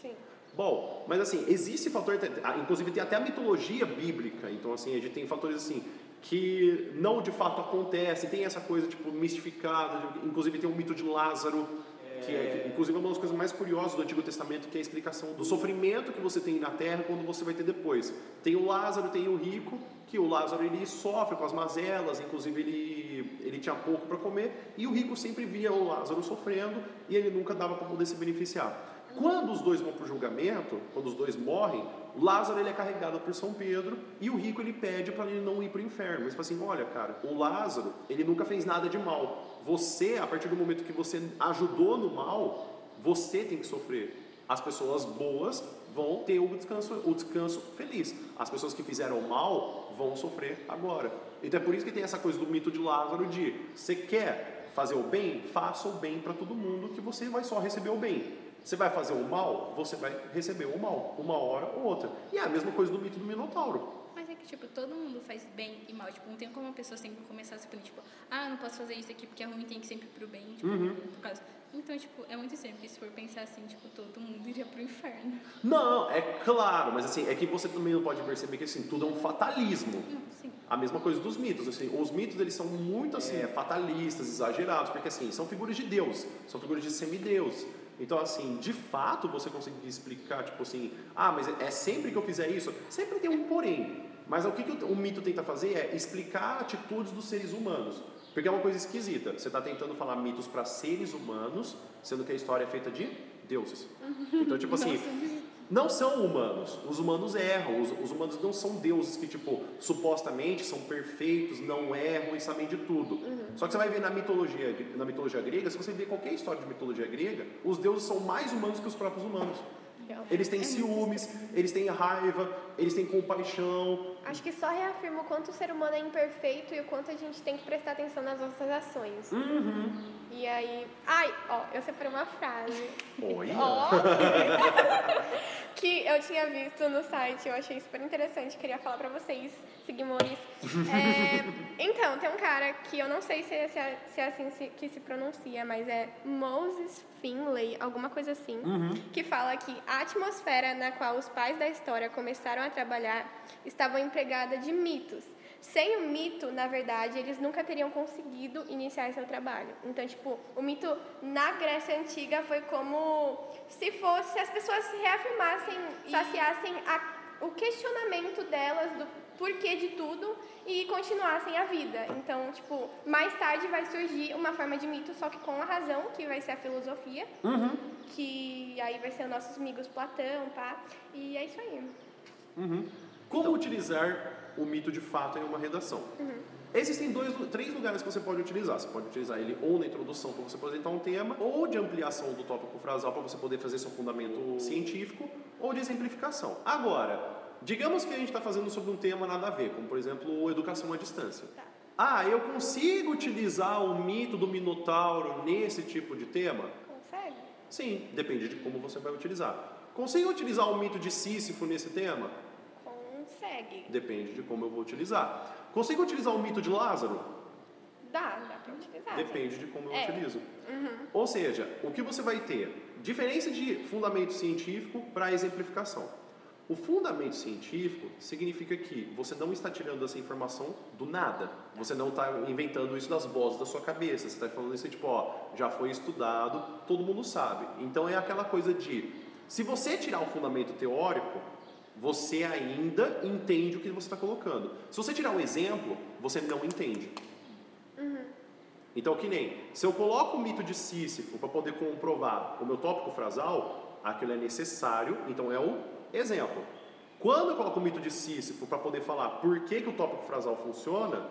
Sim.
Bom, mas assim, existe fator, inclusive tem até a mitologia bíblica, então assim, a gente tem fatores assim, que não de fato acontecem, tem essa coisa tipo mistificada, inclusive tem o mito de Lázaro, que é, que, inclusive, é uma das coisas mais curiosas do Antigo Testamento, que é a explicação do sofrimento que você tem na terra quando você vai ter depois. Tem o Lázaro, tem o rico, que o Lázaro ele sofre com as mazelas, inclusive ele, ele tinha pouco para comer, e o rico sempre via o Lázaro sofrendo e ele nunca dava para poder se beneficiar. Quando os dois vão para o julgamento, quando os dois morrem, Lázaro ele é carregado por São Pedro e o rico ele pede para ele não ir para o inferno. Mas fala assim, olha cara, o Lázaro ele nunca fez nada de mal. Você, a partir do momento que você ajudou no mal, você tem que sofrer. As pessoas boas vão ter o descanso, o descanso feliz. As pessoas que fizeram mal vão sofrer agora. Então é por isso que tem essa coisa do mito de Lázaro de você quer fazer o bem, faça o bem para todo mundo que você vai só receber o bem. Você vai fazer o mal, você vai receber o mal, uma hora ou outra. E é a mesma coisa do mito do Minotauro.
Que, tipo, todo mundo faz bem e mal. Tipo, não tem como uma pessoa sempre começar a se punir, tipo, ah, não posso fazer isso aqui porque é ruim, tem que ir sempre pro bem, tipo,
uhum.
por causa... Então, tipo, é muito estranho, porque se for pensar assim, tipo, todo mundo iria pro inferno.
Não, é claro, mas assim, é que você também não pode perceber que assim, tudo é um fatalismo.
Não, sim.
A mesma coisa dos mitos, assim, os mitos eles são muito assim, é, fatalistas, exagerados, porque assim, são figuras de Deus, são figuras de semideus. Então, assim, de fato você consegue explicar, tipo assim, ah, mas é sempre que eu fizer isso? Sempre tem um porém. Mas o que, que o mito tenta fazer é explicar atitudes dos seres humanos. Porque é uma coisa esquisita. Você está tentando falar mitos para seres humanos, sendo que a história é feita de deuses. Então, tipo assim, não são humanos. Os humanos erram. Os, os, humanos não são deuses que, tipo, supostamente são perfeitos, não erram e sabem de tudo.
Uhum.
Só que você vai ver na mitologia, na mitologia grega, se você ver qualquer história de mitologia grega, os deuses são mais humanos que os próprios humanos. Eles têm é ciúmes, eles têm raiva, eles têm compaixão.
Acho que só reafirma o quanto o ser humano é imperfeito e o quanto a gente tem que prestar atenção nas nossas ações.
Uhum.
E aí. Ai, ó, eu separei uma frase.
Oi.
Ó. que eu tinha visto no site, eu achei super interessante, queria falar pra vocês, seguimores. É, então, tem um cara que eu não sei se é, se é, se é assim se, que se pronuncia, mas é Moses Finlay, alguma coisa assim,
uhum.
que fala que a atmosfera na qual os pais da história começaram a trabalhar estava empregada de mitos. Sem o mito, na verdade, eles nunca teriam conseguido iniciar seu trabalho. Então, tipo, o mito na Grécia Antiga foi como se fosse, se as pessoas se reafirmassem, saciassem a, o questionamento delas do porquê de tudo e continuassem a vida. Então, tipo, mais tarde vai surgir uma forma de mito, só que com a razão, que vai ser a filosofia,
Uhum.
que aí vai ser os nossos amigos Platão, pá. E é isso aí.
Uhum. Como utilizar o mito de fato em uma redação? Existem dois, três lugares que você pode utilizar. Você pode utilizar ele ou na introdução para você apresentar um tema, ou de ampliação do tópico frasal para você poder fazer seu fundamento científico, ou de exemplificação. Agora, digamos que a gente está fazendo sobre um tema nada a ver, como por exemplo educação à distância.
Tá.
Ah, eu consigo utilizar o mito do Minotauro nesse tipo de tema?
Consegue?
Sim, depende de como você vai utilizar. Consigo utilizar o mito de Sísifo nesse tema?
Consegue.
Depende de como eu vou utilizar. Consigo utilizar o mito de Lázaro?
Dá, dá pra utilizar.
Depende de como eu
É.
utilizo.
Uhum.
Ou seja, o que você vai ter? Diferença de fundamento científico para exemplificação. O fundamento científico significa que você não está tirando essa informação do nada. Você não está inventando isso das vozes da sua cabeça. Você está falando isso tipo, ó, já foi estudado, todo mundo sabe. Então é aquela coisa de, se você tirar o fundamento teórico, você ainda entende o que você está colocando. Se você tirar o exemplo, você não entende. Então, que nem, se eu coloco o mito de Sísifo para poder comprovar o meu tópico frasal, aquilo é necessário, então é o exemplo. Quando eu coloco o mito de Sísifo para poder falar por que, que o tópico frasal funciona,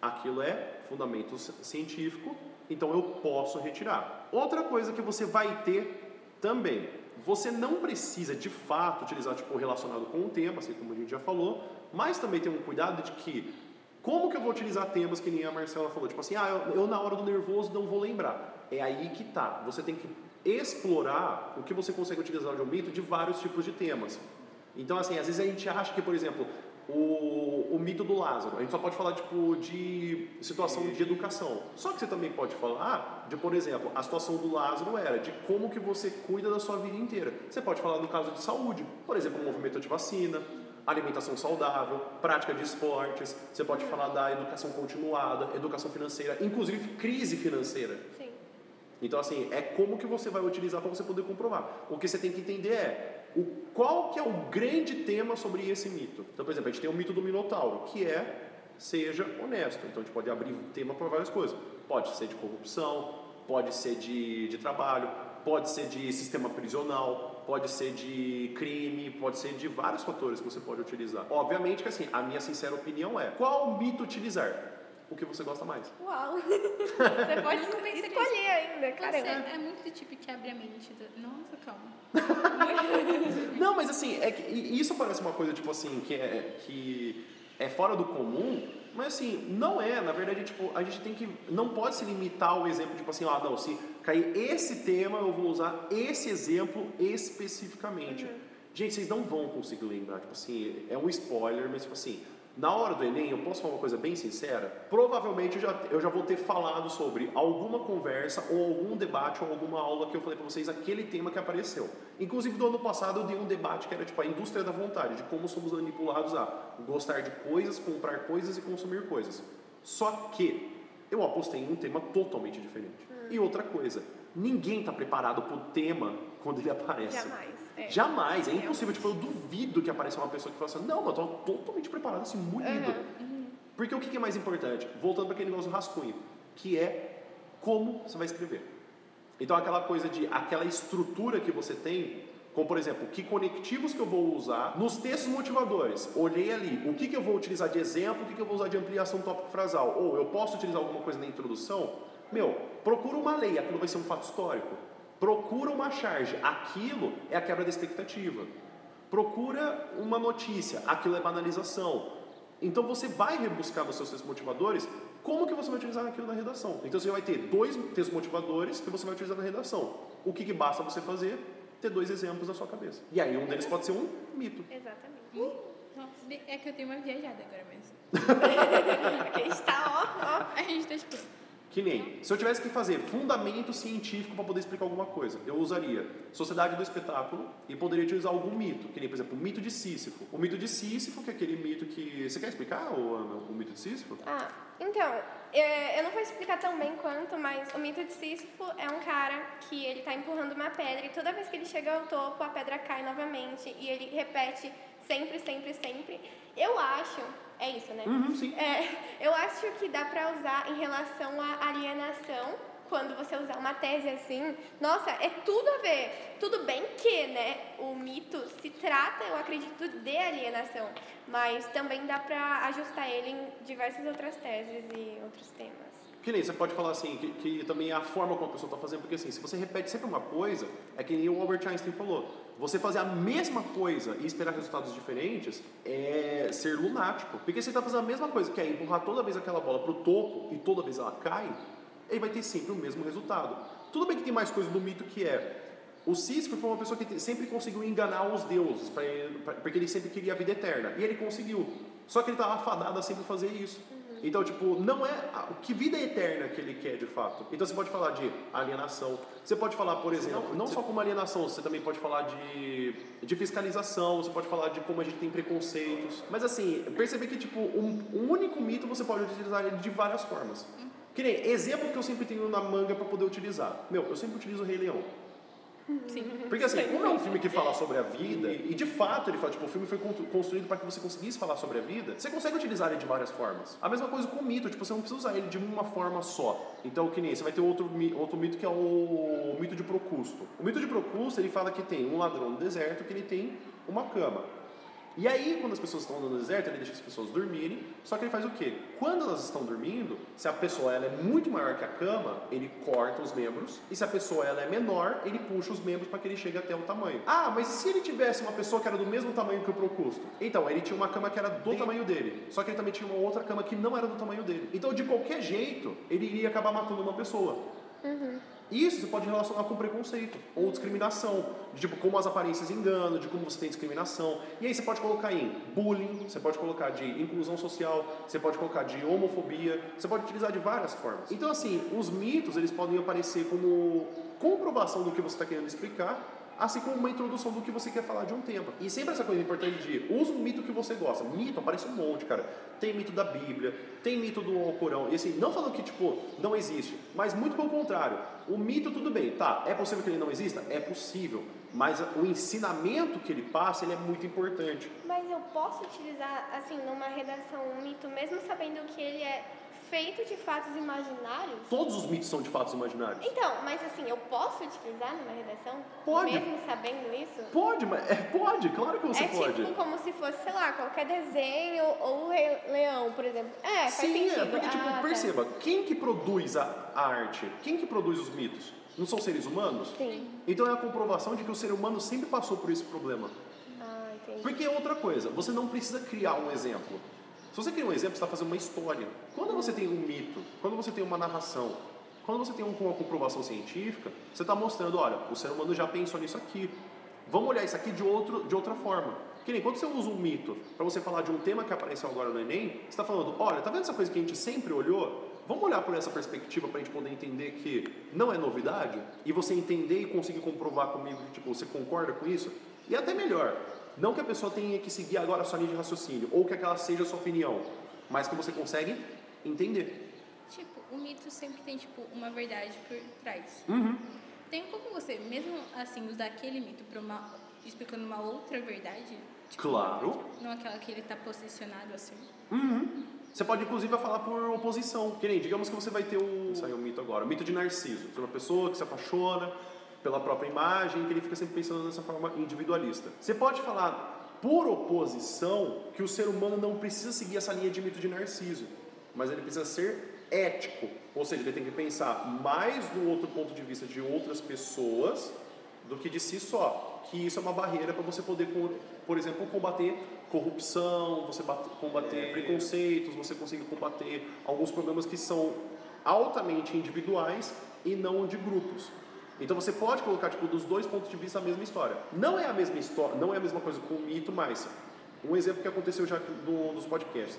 aquilo é fundamento ci- científico, então eu posso retirar. Outra coisa que você vai ter também, você não precisa de fato utilizar tipo relacionado com o tema, assim como a gente já falou, mas também tem um cuidado de que como que eu vou utilizar temas que nem a Marcela falou? Tipo assim, ah, eu, eu na hora do nervoso não vou lembrar. É aí que tá. Você tem que explorar o que você consegue utilizar de um mito de vários tipos de temas. Então, assim, às vezes a gente acha que, por exemplo, o, o mito do Lázaro, a gente só pode falar, tipo, de situação de educação. Só que você também pode falar de, por exemplo, a situação do Lázaro era de como que você cuida da sua vida inteira. Você pode falar no caso de saúde, por exemplo, o movimento de vacina, alimentação saudável, prática de esportes, você pode falar da educação continuada, educação financeira, inclusive crise financeira.
Sim.
Então, assim, é como que você vai utilizar para você poder comprovar. O que você tem que entender é o, qual que é o grande tema sobre esse mito. Então, por exemplo, a gente tem o mito do Minotauro, que é seja honesto. Então, a gente pode abrir tema para várias coisas. Pode ser de corrupção, pode ser de, de trabalho, pode ser de sistema prisional, pode ser de crime, pode ser de vários fatores que você pode utilizar. Obviamente que, assim, a minha sincera opinião é qual mito utilizar? O que você gosta mais?
Uau! Você pode escolher ainda,
Você
caramba.
é muito do tipo que abre a mente. do- Nossa, calma.
Não, mas assim, é que, isso parece uma coisa, tipo assim, que é, que é fora do comum, mas assim, não é. Na verdade, tipo, a gente tem que. Não pode se limitar ao exemplo, tipo assim, ah, não, se cair esse tema, eu vou usar esse exemplo especificamente. Gente, vocês não vão conseguir lembrar, tipo assim, é um spoiler, mas tipo assim, na hora do Enem, eu posso falar uma coisa bem sincera? Provavelmente eu já, eu já vou ter falado sobre alguma conversa ou algum debate ou alguma aula que eu falei pra vocês, aquele tema que apareceu. Inclusive, do ano passado eu dei um debate que era tipo a indústria da vontade, de como somos manipulados a gostar de coisas, comprar coisas e consumir coisas. Só que eu apostei em um tema totalmente diferente. E outra coisa, ninguém está preparado pro tema quando ele aparece.
Jamais. É.
Jamais, é impossível. Tipo, eu duvido que apareça uma pessoa que fala assim, não, mas eu tô totalmente preparado, assim, munido. Porque o que que é mais importante? Voltando para aquele negócio do rascunho, que é como você vai escrever. Então, aquela coisa de, aquela estrutura que você tem, como por exemplo, que conectivos que eu vou usar nos textos motivadores. Olhei ali, o que, que eu vou utilizar de exemplo, o que, que eu vou usar de ampliação tópico frasal. Ou eu posso utilizar alguma coisa na introdução? Meu, procura uma lei, aquilo vai ser um fato histórico. Procura uma charge, aquilo é a quebra da expectativa. Procura uma notícia, aquilo é banalização. Então você vai rebuscar nos seus textos motivadores como que você vai utilizar aquilo na redação. Então você vai ter dois textos motivadores que você vai utilizar na redação. O que, que basta você fazer? Ter dois exemplos na sua cabeça. E aí um deles pode ser um mito.
Exatamente.
Nossa, é que eu tenho uma viajada agora, mas.
Aqui está, ó, ó.
A gente tá tipo.
Que nem, se eu tivesse que fazer fundamento científico para poder explicar alguma coisa, eu usaria Sociedade do Espetáculo e poderia utilizar algum mito, que nem, por exemplo, o mito de Sísifo. O mito de Sísifo, que é aquele mito que... Você quer explicar o, o mito de Sísifo?
Ah, então, é, eu não vou explicar tão bem quanto, mas o mito de Sísifo é um cara que ele tá empurrando uma pedra e toda vez que ele chega ao topo, a pedra cai novamente e ele repete sempre, sempre, sempre. Eu acho É isso, né?
Uhum, sim.
É, eu acho que dá pra usar em relação à alienação, quando você usar uma tese assim, nossa, é tudo a ver. Tudo bem que, né, o mito se trata, eu acredito, de alienação, mas também dá pra ajustar ele em diversas outras teses e outros temas.
Que nem você pode falar assim, que, que também é a forma como a pessoa está fazendo, porque assim, se você repete sempre uma coisa, é que nem o Albert Einstein falou. Você fazer a mesma coisa e esperar resultados diferentes é ser lunático. Porque você está fazendo a mesma coisa, que é empurrar toda vez aquela bola para o topo e toda vez ela cai, ele vai ter sempre o mesmo resultado. Tudo bem que tem mais coisa do mito que é. O Sísifo foi uma pessoa que sempre conseguiu enganar os deuses, pra ele, pra, porque ele sempre queria a vida eterna. E ele conseguiu. Só que ele estava afadado a sempre fazer isso. Então, tipo, não é a, que vida eterna que ele quer de fato. Então, você pode falar de alienação. Você pode falar, por exemplo, não só como alienação, você também pode falar de, de fiscalização, você pode falar de como a gente tem preconceitos. Mas, assim, perceber que, tipo, um, um único mito você pode utilizar ele de várias formas. Que nem exemplo que eu sempre tenho na manga para poder utilizar. Meu, eu sempre utilizo o Rei Leão.
Sim.
Porque assim, como é um filme que fala sobre a vida, e de fato ele fala, tipo, o filme foi construído para que você conseguisse falar sobre a vida, você consegue utilizar ele de várias formas. A mesma coisa com o mito, tipo, você não precisa usar ele de uma forma só. Então, que nem, você vai ter outro, outro mito que é o mito de Procusto. O mito de Procusto, ele fala que tem um ladrão no deserto que ele tem uma cama. E aí, quando as pessoas estão no deserto, ele deixa as pessoas dormirem, só que ele faz o quê? Quando elas estão dormindo, se a pessoa ela é muito maior que a cama, ele corta os membros, e se a pessoa ela é menor, ele puxa os membros para que ele chegue até o tamanho. Ah, mas e se ele tivesse uma pessoa que era do mesmo tamanho que o Procusto? Então, ele tinha uma cama que era do tamanho dele, só que ele também tinha uma outra cama que não era do tamanho dele. Então, de qualquer jeito, ele iria acabar matando uma pessoa.
Uhum.
Isso você pode relacionar com preconceito ou discriminação, de tipo como as aparências enganam, de como você tem discriminação. E aí você pode colocar em bullying, você pode colocar de inclusão social, você pode colocar de homofobia, você pode utilizar de várias formas. Então assim, os mitos eles podem aparecer como comprovação do que você está querendo explicar, assim como uma introdução do que você quer falar de um tema. E sempre essa coisa importante de usa um mito que você gosta. Mito aparece um monte, cara. Tem mito da Bíblia, tem mito do Alcorão. E assim, não falando que tipo não existe, mas muito pelo contrário. O mito tudo bem, tá? É possível que ele não exista? É possível. Mas o ensinamento que ele passa, ele é muito importante.
Mas eu posso utilizar, assim, numa redação um mito, mesmo sabendo que ele é feito de fatos imaginários?
Todos os mitos são de fatos imaginários.
Então, mas assim, eu posso utilizar numa redação?
Pode.
Mesmo sabendo isso?
Pode, mas é, pode, claro que você
é
pode.
tipo como se fosse, sei lá, qualquer desenho ou o Rei Leão, por exemplo. É, faz
Sim,
sentido.
é, porque tipo,
Ah, tá.
perceba, quem que produz a, a arte? Quem que produz os mitos? Não são seres humanos?
Sim.
Então é a comprovação de que o ser humano sempre passou por esse problema.
Ah, entendi.
Porque é outra coisa, você não precisa criar um exemplo. Se você cria um exemplo, você está fazendo uma história. Quando você tem um mito, quando você tem uma narração, quando você tem um- uma comprovação científica, você está mostrando, olha, o ser humano já pensou nisso aqui. Vamos olhar isso aqui de, outro, de outra forma. Que nem quando você usa um mito para você falar de um tema que apareceu agora no Enem, você está falando, olha, tá vendo essa coisa que a gente sempre olhou? Vamos olhar por essa perspectiva para a gente poder entender que não é novidade? E você entender e conseguir comprovar comigo que tipo, você concorda com isso? E até melhor, não que a pessoa tenha que seguir agora a sua linha de raciocínio, ou que aquela seja a sua opinião, mas que você consegue entender.
Tipo, o mito sempre tem, tipo, uma verdade por trás.
Uhum.
Tem como você, mesmo assim, usar aquele mito para uma... explicando uma outra verdade? Tipo,
Claro.
Não aquela que ele tá posicionado assim.
Uhum. Você pode inclusive falar por oposição. Que nem, digamos que você vai ter um. Saiu um mito agora, o mito de Narciso. Você é uma pessoa que se apaixona pela própria imagem, que ele fica sempre pensando dessa forma individualista. Você pode falar por oposição que o ser humano não precisa seguir essa linha de mito de Narciso, mas ele precisa ser ético. Ou seja, ele tem que pensar mais no outro ponto de vista de outras pessoas do que de si só. Que isso é uma barreira para você poder, por, exemplo, combater corrupção, você bate- combater preconceitos, você conseguir combater alguns problemas que são altamente individuais e não de grupos. Então você pode colocar tipo dos dois pontos de vista a mesma história. Não é a mesma história, não é a mesma coisa com o mito, mas um exemplo que aconteceu já no, nos podcasts.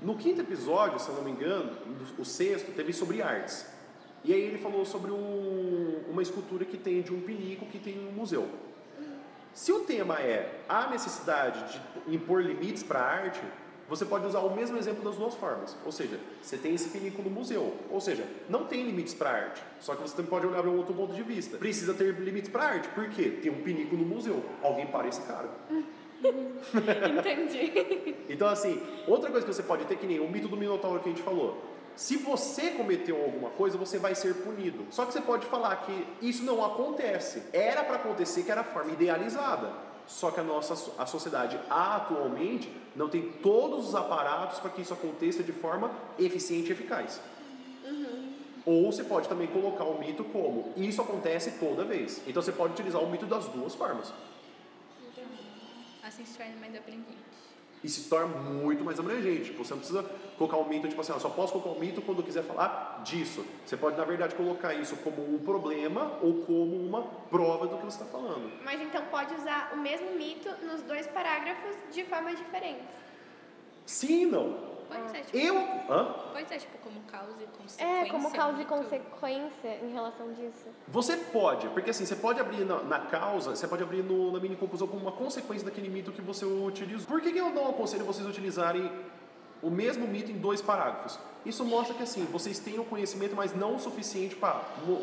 No quinto episódio, se eu não me engano, o sexto, teve sobre artes. E aí ele falou sobre um- uma escultura que tem de um pinico que tem um museu. Se o tema é a necessidade de impor limites para a arte, você pode usar o mesmo exemplo das duas formas. Ou seja, você tem esse pinico no museu. Ou seja, não tem limites para arte. Só que você também pode olhar para um outro ponto de vista. Precisa ter limites para arte. Por quê? Tem um pinico no museu. Alguém para esse cara.
Entendi.
Então, assim, outra coisa que você pode ter, que nem o mito do Minotauro que a gente falou. Se você cometeu alguma coisa, você vai ser punido. Só que você pode falar que isso não acontece. Era para acontecer que era a forma idealizada. Só que a nossa a sociedade atualmente não tem todos os aparatos para que isso aconteça de forma eficiente e eficaz. Ou você pode também colocar o mito como isso acontece toda vez. Então você pode utilizar o mito das duas formas.
Assim se torna mais abrangente.
E se torna muito mais abrangente. Tipo, você não precisa colocar o mito, tipo assim, ó, só posso colocar o mito quando eu quiser falar disso. Você pode, na verdade, colocar isso como um problema ou como uma prova do que você está falando.
Mas então pode usar o mesmo mito nos dois parágrafos de formas diferentes.
Sim e não.
Pode ser, tipo,
Eu. Hã?
pode ser, tipo, como causa e consequência.
É, como causa e consequência em relação disso.
Você pode, porque assim, você pode abrir na, na causa, você pode abrir no- na mini conclusão como uma consequência daquele mito que você utilizou. Por que, que eu não aconselho vocês utilizarem o mesmo mito em dois parágrafos? Isso mostra que assim, vocês têm o conhecimento, mas não o suficiente para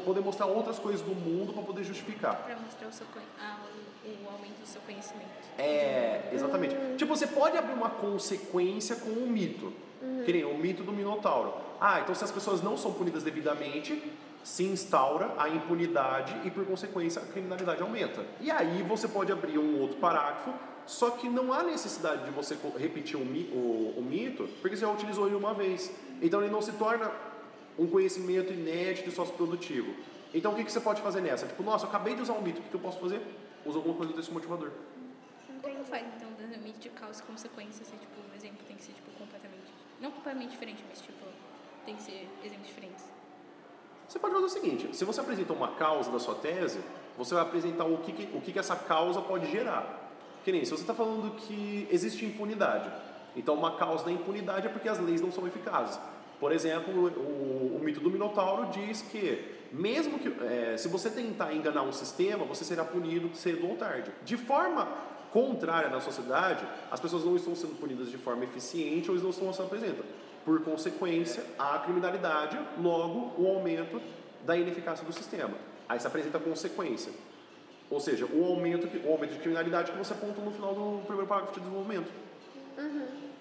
poder mostrar outras coisas do mundo para poder justificar.
Pra mostrar o, seu, ah, o, o aumento do seu conhecimento.
É, exatamente. Tipo, você pode abrir uma consequência com um mito. Que nem o mito do Minotauro. Ah, então se as pessoas não são punidas devidamente, se instaura a impunidade e, por consequência, a criminalidade aumenta. E aí você pode abrir um outro parágrafo, só que não há necessidade de você repetir o, o- o mito, porque você já utilizou ele uma vez. Então ele não se torna um conhecimento inédito e sócio-produtivo. Então o que, que você pode fazer nessa? Tipo, nossa, eu acabei de usar um mito, o que, que eu posso fazer? Usa alguma coisa texto motivador.
Como faz, então, o desenvolvimento de causa e consequência ser, tipo, um exemplo tem que ser, tipo, completamente... Não completamente diferente, mas, tipo, tem que ser exemplos diferentes.
Você pode fazer o seguinte: se você apresenta uma causa da sua tese, você vai apresentar o que, que- o que, que essa causa pode gerar. Que nem se você está falando que existe impunidade. Então, uma causa da impunidade é porque as leis não são eficazes. Por exemplo, o, o mito do Minotauro diz que, mesmo que é, se você tentar enganar um sistema, você será punido cedo ou tarde. De forma contrária na sociedade, as pessoas não estão sendo punidas de forma eficiente ou não estão sendo apresentadas. Por consequência, há criminalidade, logo o aumento da ineficácia do sistema. Aí se apresenta a consequência. Ou seja, o aumento, o aumento de criminalidade que você apontou no final do primeiro parágrafo de desenvolvimento.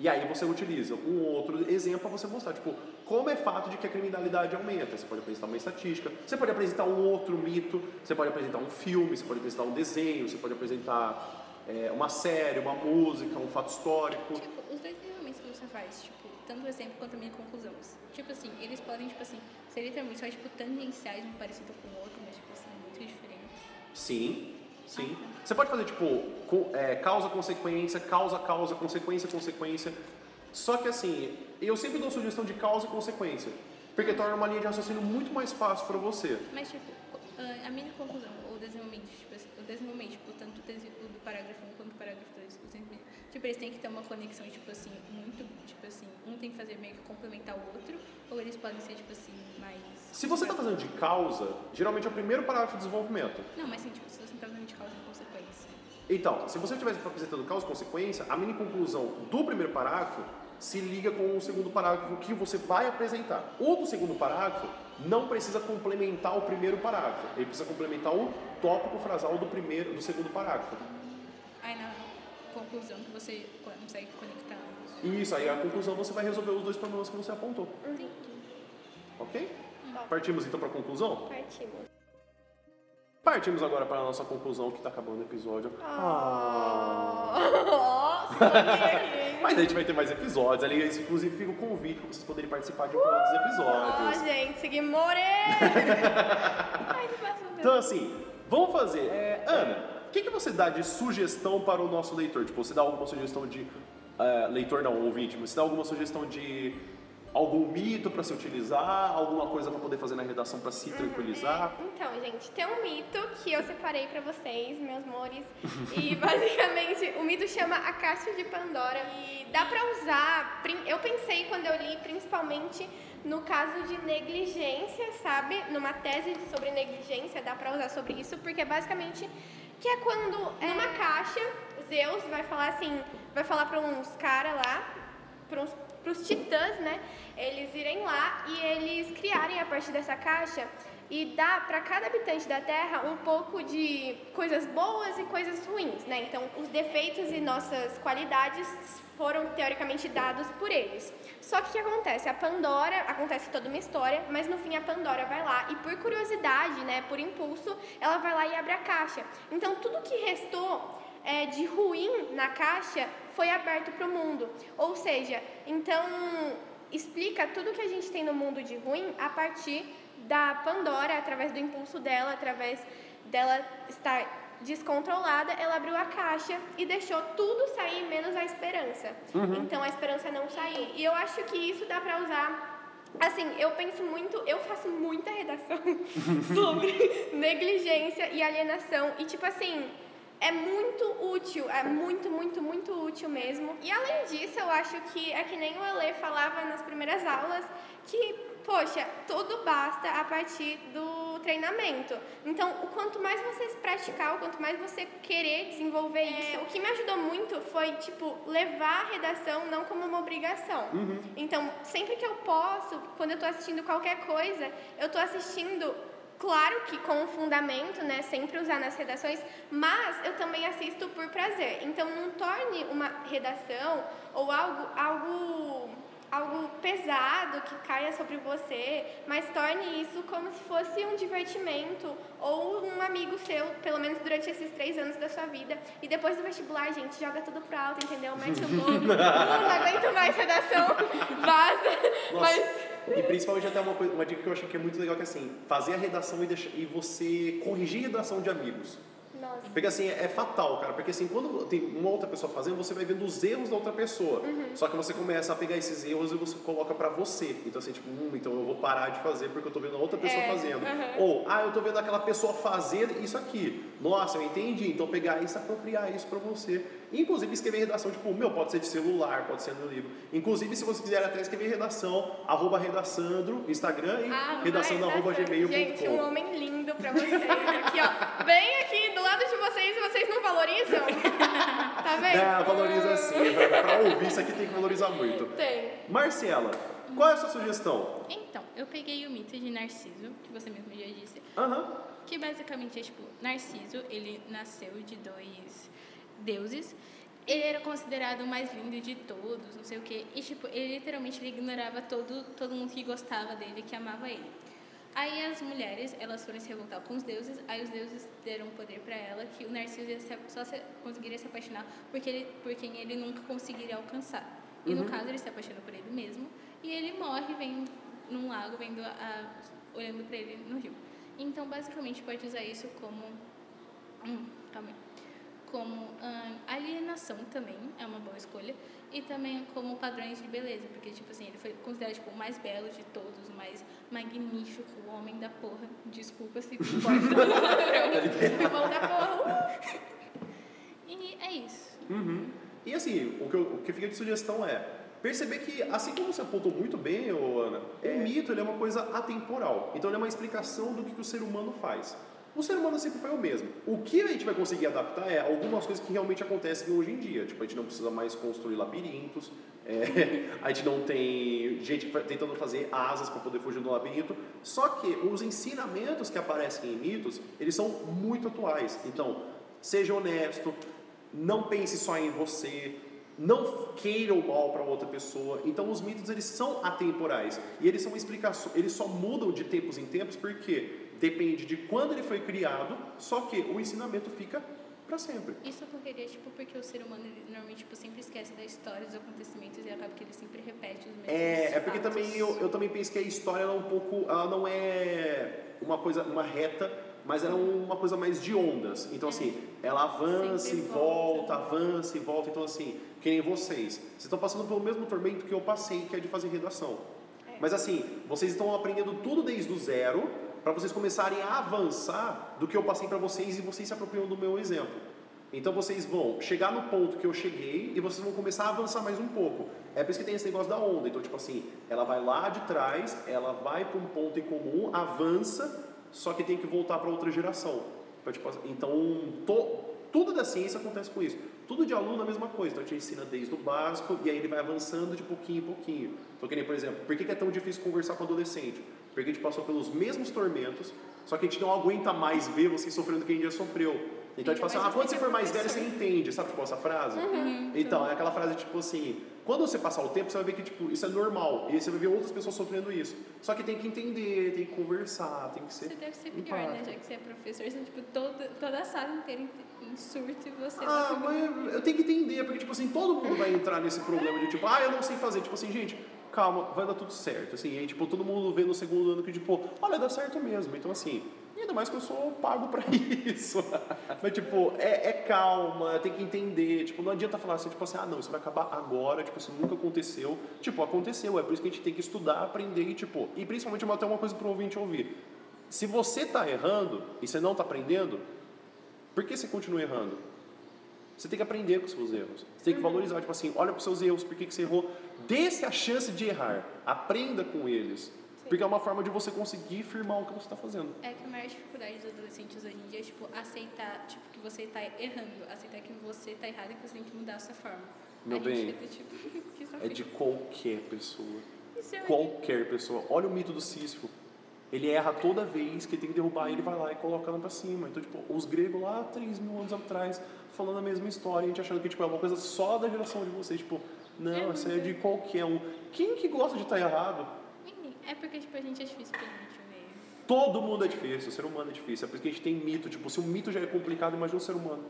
E aí você utiliza um outro exemplo para você mostrar, tipo, como é fato de que a criminalidade aumenta. Você pode apresentar uma estatística, você pode apresentar um outro mito, você pode apresentar um filme, você pode apresentar um desenho, você pode apresentar é, uma série, uma música, um fato histórico.
Tipo, os dois desenvolvimentos que você faz, tipo, tanto o exemplo quanto a minha conclusão. Tipo assim, eles podem, tipo assim, ser literalmente só, tipo, tangenciais, um parecido com o outro, mas, tipo assim.
Sim, sim. Você pode fazer tipo co- é, causa, consequência, causa, causa, consequência, consequência. Só que assim, eu sempre dou sugestão de causa e consequência. Porque torna uma linha de raciocínio muito mais fácil para você.
Mas, tipo, ah, a minha conclusão, ou o desenvolvimento, tipo, assim, o desenvolvimento, tipo, tanto o do parágrafo 1 quanto o parágrafo 2, o desenvolvimento, tipo, eles têm que ter uma conexão, tipo assim, muito, tipo assim, um tem que fazer meio que complementar o outro, ou eles podem ser, tipo assim, mais...
Se você está fazendo de causa, geralmente é o primeiro parágrafo de desenvolvimento.
Não, mas assim, tipo, se você não tá fazendo de causa e consequência.
Então, se você estivesse apresentando causa e consequência, a mini conclusão do primeiro parágrafo se liga com o segundo parágrafo que você vai apresentar. O do segundo parágrafo não precisa complementar o primeiro parágrafo, ele precisa complementar o tópico frasal do primeiro, do segundo parágrafo.
Aí na conclusão que você consegue conectar.
Isso, aí a conclusão você vai resolver os dois problemas que você apontou,
Entendi.
ok?
Top.
Partimos então para a conclusão?
Partimos.
Partimos agora para a nossa conclusão que está acabando o episódio.
Nossa, aqui.
Mas a gente vai ter mais episódios, ali inclusive fica o convite para vocês poderem participar de outros episódios.
Ó, gente, segui moreno.
Ai, não faço
Então, assim, vamos fazer. É, Ana, o que, que você dá de sugestão para o nosso leitor? Tipo, você dá alguma sugestão de. é, leitor não, ouvinte, mas você dá alguma sugestão de algum mito para se utilizar, alguma coisa para poder fazer na redação para se tranquilizar?
Então, gente, tem um mito que eu separei pra vocês, meus amores. E basicamente o mito chama a Caixa de Pandora. E dá pra usar. Eu pensei quando eu li, principalmente no caso de negligência, sabe? Numa tese sobre negligência, dá pra usar sobre isso, porque basicamente que é quando numa caixa Zeus vai falar assim, vai falar pra uns caras lá, para os titãs, né? Eles irem lá e eles criarem a partir dessa caixa e dá para cada habitante da Terra um pouco de coisas boas e coisas ruins, né? Então, os defeitos e nossas qualidades foram teoricamente dados por eles. Só que o que acontece? A Pandora, acontece toda uma história, mas no fim a Pandora vai lá e por curiosidade, né, por impulso, ela vai lá e abre a caixa. Então, tudo que restou é, de ruim na caixa foi aberto para o mundo. Ou seja, então explica tudo que a gente tem no mundo de ruim a partir da Pandora, através do impulso dela, através dela estar descontrolada, ela abriu a caixa e deixou tudo sair menos a esperança. Uhum. Então a esperança não saiu. E eu acho que isso dá para usar Assim, eu penso muito, eu faço muita redação sobre negligência e alienação. E tipo assim, é muito útil, é muito, muito, muito útil mesmo. E além disso, eu acho que é que nem o Elê falava nas primeiras aulas, que, poxa, tudo basta a partir do treinamento. Então, o quanto mais você praticar, o quanto mais você querer desenvolver é. isso, o que me ajudou muito foi, tipo, levar a redação não como uma obrigação. Uhum. Então, sempre que eu posso, quando eu estou assistindo qualquer coisa, eu estou assistindo Claro que com o fundamento, né, sempre usar nas redações, mas eu também assisto por prazer. Então não torne uma redação ou algo, algo, algo pesado que caia sobre você, mas torne isso como se fosse um divertimento ou um amigo seu, pelo menos durante esses três anos da sua vida. E depois do vestibular, gente, joga tudo pro alto, entendeu? Mete o louco, não aguento mais redação, vaza.
Nossa. Mas e principalmente até uma, coisa, uma dica que eu achei que é muito legal, que é assim, fazer a redação e, deixar, e você corrigir a redação de amigos.
Nossa.
Porque assim, é fatal, cara. Porque assim, quando tem uma outra pessoa fazendo, você vai vendo os erros da outra pessoa. Uhum. Só que você começa a pegar esses erros e você coloca pra você. Então assim, tipo, hum, então eu vou parar de fazer porque eu tô vendo a outra pessoa é. fazendo. Uhum. Ou, ah, eu tô vendo aquela pessoa fazer isso aqui. Nossa, eu entendi. Então pegar isso e apropriar isso pra você. Inclusive escrever redação, tipo, meu, pode ser de celular, pode ser no livro. Inclusive, se você quiser até escrever redação, arroba redaçandro, Instagram e ah, redação arroba gmail.com.
Gente, um homem lindo pra vocês. Aqui, ó. Bem aqui do lado de vocês e vocês não valorizam. tá vendo?
Não, valoriza sim. pra ouvir isso aqui tem que valorizar muito.
Tem.
Marcela, qual é a sua sugestão?
Então, eu peguei o mito de Narciso, que você mesmo já disse.
Aham. Uh -huh.
Que basicamente é tipo, Narciso, ele nasceu de dois deuses. Ele era considerado o mais lindo de todos, não sei o quê. E, tipo, ele literalmente ele ignorava todo, todo mundo que gostava dele, que amava ele. Aí as mulheres, elas foram se revoltar com os deuses, aí os deuses deram poder para ela que o Narciso só se, conseguiria se apaixonar porque ele, por quem ele nunca conseguiria alcançar. E uhum. no caso ele se apaixona por ele mesmo e ele morre vem num lago vendo a, olhando para ele no rio. Então basicamente pode usar isso como hum, calma aí como hum, alienação também é uma boa escolha e também como padrões de beleza porque tipo assim ele foi considerado tipo o mais belo de todos o mais magnífico o homem da porra desculpa se pode o homem da porra e é isso
uhum. e assim o que, eu, o que fica de sugestão é perceber que, assim como você apontou muito bem, Ana, o mito ele é uma coisa atemporal. Então, ele é uma explicação do que, que o ser humano faz. O ser humano sempre foi o mesmo. O que a gente vai conseguir adaptar é algumas coisas que realmente acontecem hoje em dia. Tipo, a gente não precisa mais construir labirintos, é, a gente não tem gente tentando fazer asas para poder fugir do labirinto. Só que os ensinamentos que aparecem em mitos, eles são muito atuais. Então, seja honesto, não pense só em você, não queira o mal para outra pessoa. Então os mitos eles são atemporais e eles são explicações, eles só mudam de tempos em tempos porque depende de quando ele foi criado, só que o ensinamento fica para sempre.
Isso ocorreria tipo porque o ser humano ele, normalmente tipo, sempre esquece da história, dos acontecimentos e acaba que ele sempre repete os mesmos.
É, é porque também eu, eu também penso que a história ela é um pouco, ela não é uma coisa, uma reta, mas ela é uma coisa mais de ondas. Então é. assim, ela avança sempre e volta, volta, avança e volta. Então assim, que nem vocês, vocês estão passando pelo mesmo tormento que eu passei, que é de fazer redação. É. Mas assim, vocês estão aprendendo tudo desde o zero para vocês começarem a avançar do que eu passei para vocês e vocês se apropriam do meu exemplo. Então vocês vão chegar no ponto que eu cheguei e vocês vão começar a avançar mais um pouco. É por isso que tem esse negócio da onda. Então, tipo assim, ela vai lá de trás, ela vai para um ponto em comum, avança, só que tem que voltar para outra geração. Então, tipo, então to, tudo da ciência acontece com isso. Tudo de aluno é a mesma coisa. Então a gente ensina desde o básico e aí ele vai avançando de pouquinho em pouquinho. Então, que nem, por exemplo, por que é tão difícil conversar com adolescente? Porque a gente passou pelos mesmos tormentos, só que a gente não aguenta mais ver você sofrendo que a gente já sofreu. Então a gente fala assim, ah, quando você for mais velho, você entende, sabe tipo essa frase?
Uhum.
Então, é aquela frase tipo assim, quando você passar o tempo, você vai ver que tipo, isso é normal. E aí você vai ver outras pessoas sofrendo isso. Só que tem que entender, tem que conversar, tem que ser.
Você deve ser pior, né?
empático.
Já que você é professor, você tipo, toda, toda a sala inteira surto e você
Ah, mas eu tenho que entender, porque, tipo assim, todo mundo vai entrar nesse problema de, tipo, ah, eu não sei fazer. Tipo assim, gente, calma, vai dar tudo certo. Assim, aí, tipo, todo mundo vê no segundo ano que, tipo, olha, dá certo mesmo. Então, assim, ainda mais que eu sou pago pra isso. Mas, tipo, é, é calma, tem que entender. Tipo, não adianta falar assim, tipo assim, ah, não, isso vai acabar agora, tipo, isso nunca aconteceu. Tipo, aconteceu, é por isso que a gente tem que estudar, aprender e, tipo, e principalmente até uma coisa pro ouvinte ouvir. Se você tá errando e você não tá aprendendo, por que você continua errando? Você tem que aprender com os seus erros. Você tem que valorizar, tipo assim, olha para os seus erros, por que, que você errou. Dê-se a chance de errar. Aprenda com eles. Porque é uma forma de você conseguir firmar o que você está fazendo.
É que a maior dificuldade dos adolescentes hoje em dia é, tipo, aceitar, tipo, que você tá errando. Aceitar que você tá errado e que você tem que mudar a sua forma.
Meu
a
bem,
fica, tipo,
É de qualquer pessoa.
Isso é
Qualquer pessoa. Olha o mito do Sísifo. Ele erra toda vez que ele tem que derrubar, ele vai lá e coloca ela pra cima. Então, tipo, os gregos lá, 3 mil anos atrás, falando a mesma história, a gente achando que tipo, é uma coisa só da geração de vocês. Tipo, não, isso é de qualquer um. Quem que gosta de estar errado?
Ninguém. É porque, tipo, a gente é difícil pra gente ver.
Todo mundo é difícil, o ser humano é difícil. É porque a gente tem mito. Tipo, se um mito já é complicado, imagina o ser humano.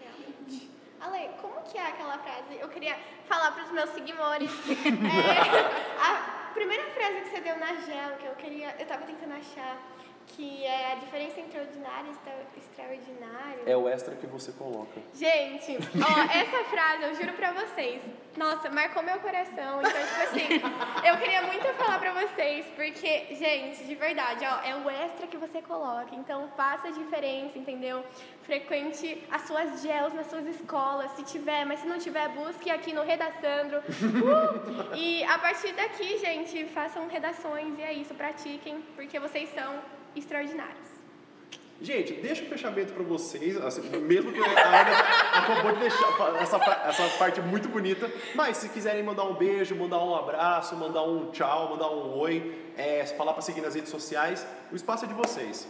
Realmente. Ale, como que é aquela frase? Eu queria falar para os meus seguidores. É, a primeira frase que você deu na gel, que eu queria, eu tava tentando achar, que é a diferença entre ordinário e extra- extraordinário.
É o extra que você coloca.
Gente, ó, essa frase, eu juro pra vocês, nossa, marcou meu coração. Então, tipo assim, eu queria muito falar pra vocês, porque, gente, de verdade, ó, é o extra que você coloca. Então, faça a diferença, entendeu? Frequente as suas gels nas suas escolas, se tiver, mas se não tiver, busque aqui no Redaçandro. Uh! E a partir daqui, gente, façam redações e é isso, pratiquem, porque vocês são extraordinários.
Gente, deixa o fechamento pra vocês, assim, mesmo que a Ana acabou de deixar essa, essa parte muito bonita, mas se quiserem mandar um beijo, mandar um abraço, mandar um tchau, mandar um oi, é, falar pra seguir nas redes sociais, o espaço é de vocês.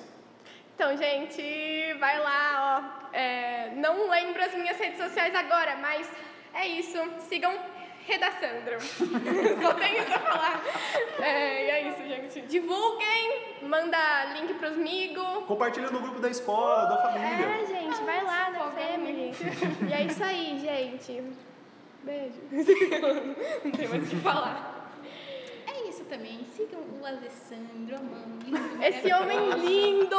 Então, gente, vai lá, ó. É, não lembro as minhas redes sociais agora, mas é isso. Sigam Redaçandro. Só tenho isso a falar. É, e é isso, gente. Divulguem, manda link pros amigos.
Compartilha no grupo da escola, da família.
É, gente, vai lá na Family. E é isso aí, gente. Beijo. Não tem mais o que falar.
É isso também. Sigam o Alessandro, amando,
Esse homem lindo,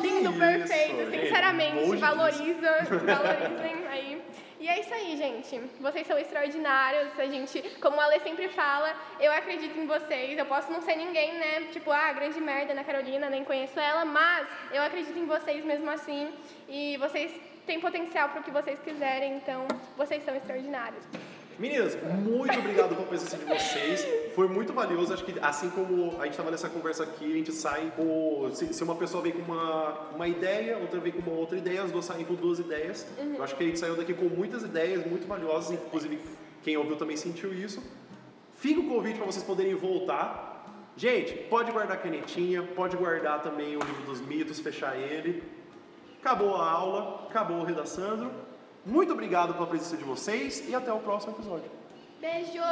lindo,
Que
perfeito,
isso,
sinceramente, valoriza, valorizem aí. E é isso aí, gente. Vocês são extraordinários. A gente, como a Ale sempre fala, eu acredito em vocês. Eu posso não ser ninguém, né? Tipo, ah, grande merda na Carolina, nem conheço ela, mas eu acredito em vocês mesmo assim. E vocês têm potencial para o que vocês quiserem, então vocês são extraordinários.
Meninas, muito obrigado pela presença de vocês. Foi muito valioso. Acho que assim como a gente estava nessa conversa aqui, a gente sai com. Se, se uma pessoa vem com uma, uma ideia, outra vem com uma outra ideia, as duas saem com duas ideias. Eu acho que a gente saiu daqui com muitas ideias muito valiosas, inclusive quem ouviu também sentiu isso. Fica o convite para vocês poderem voltar. Gente, pode guardar a canetinha, pode guardar também o livro dos mitos, fechar ele. Acabou a aula, acabou o Redaçandro. Muito obrigado pela presença de vocês e até o próximo episódio.
Beijo!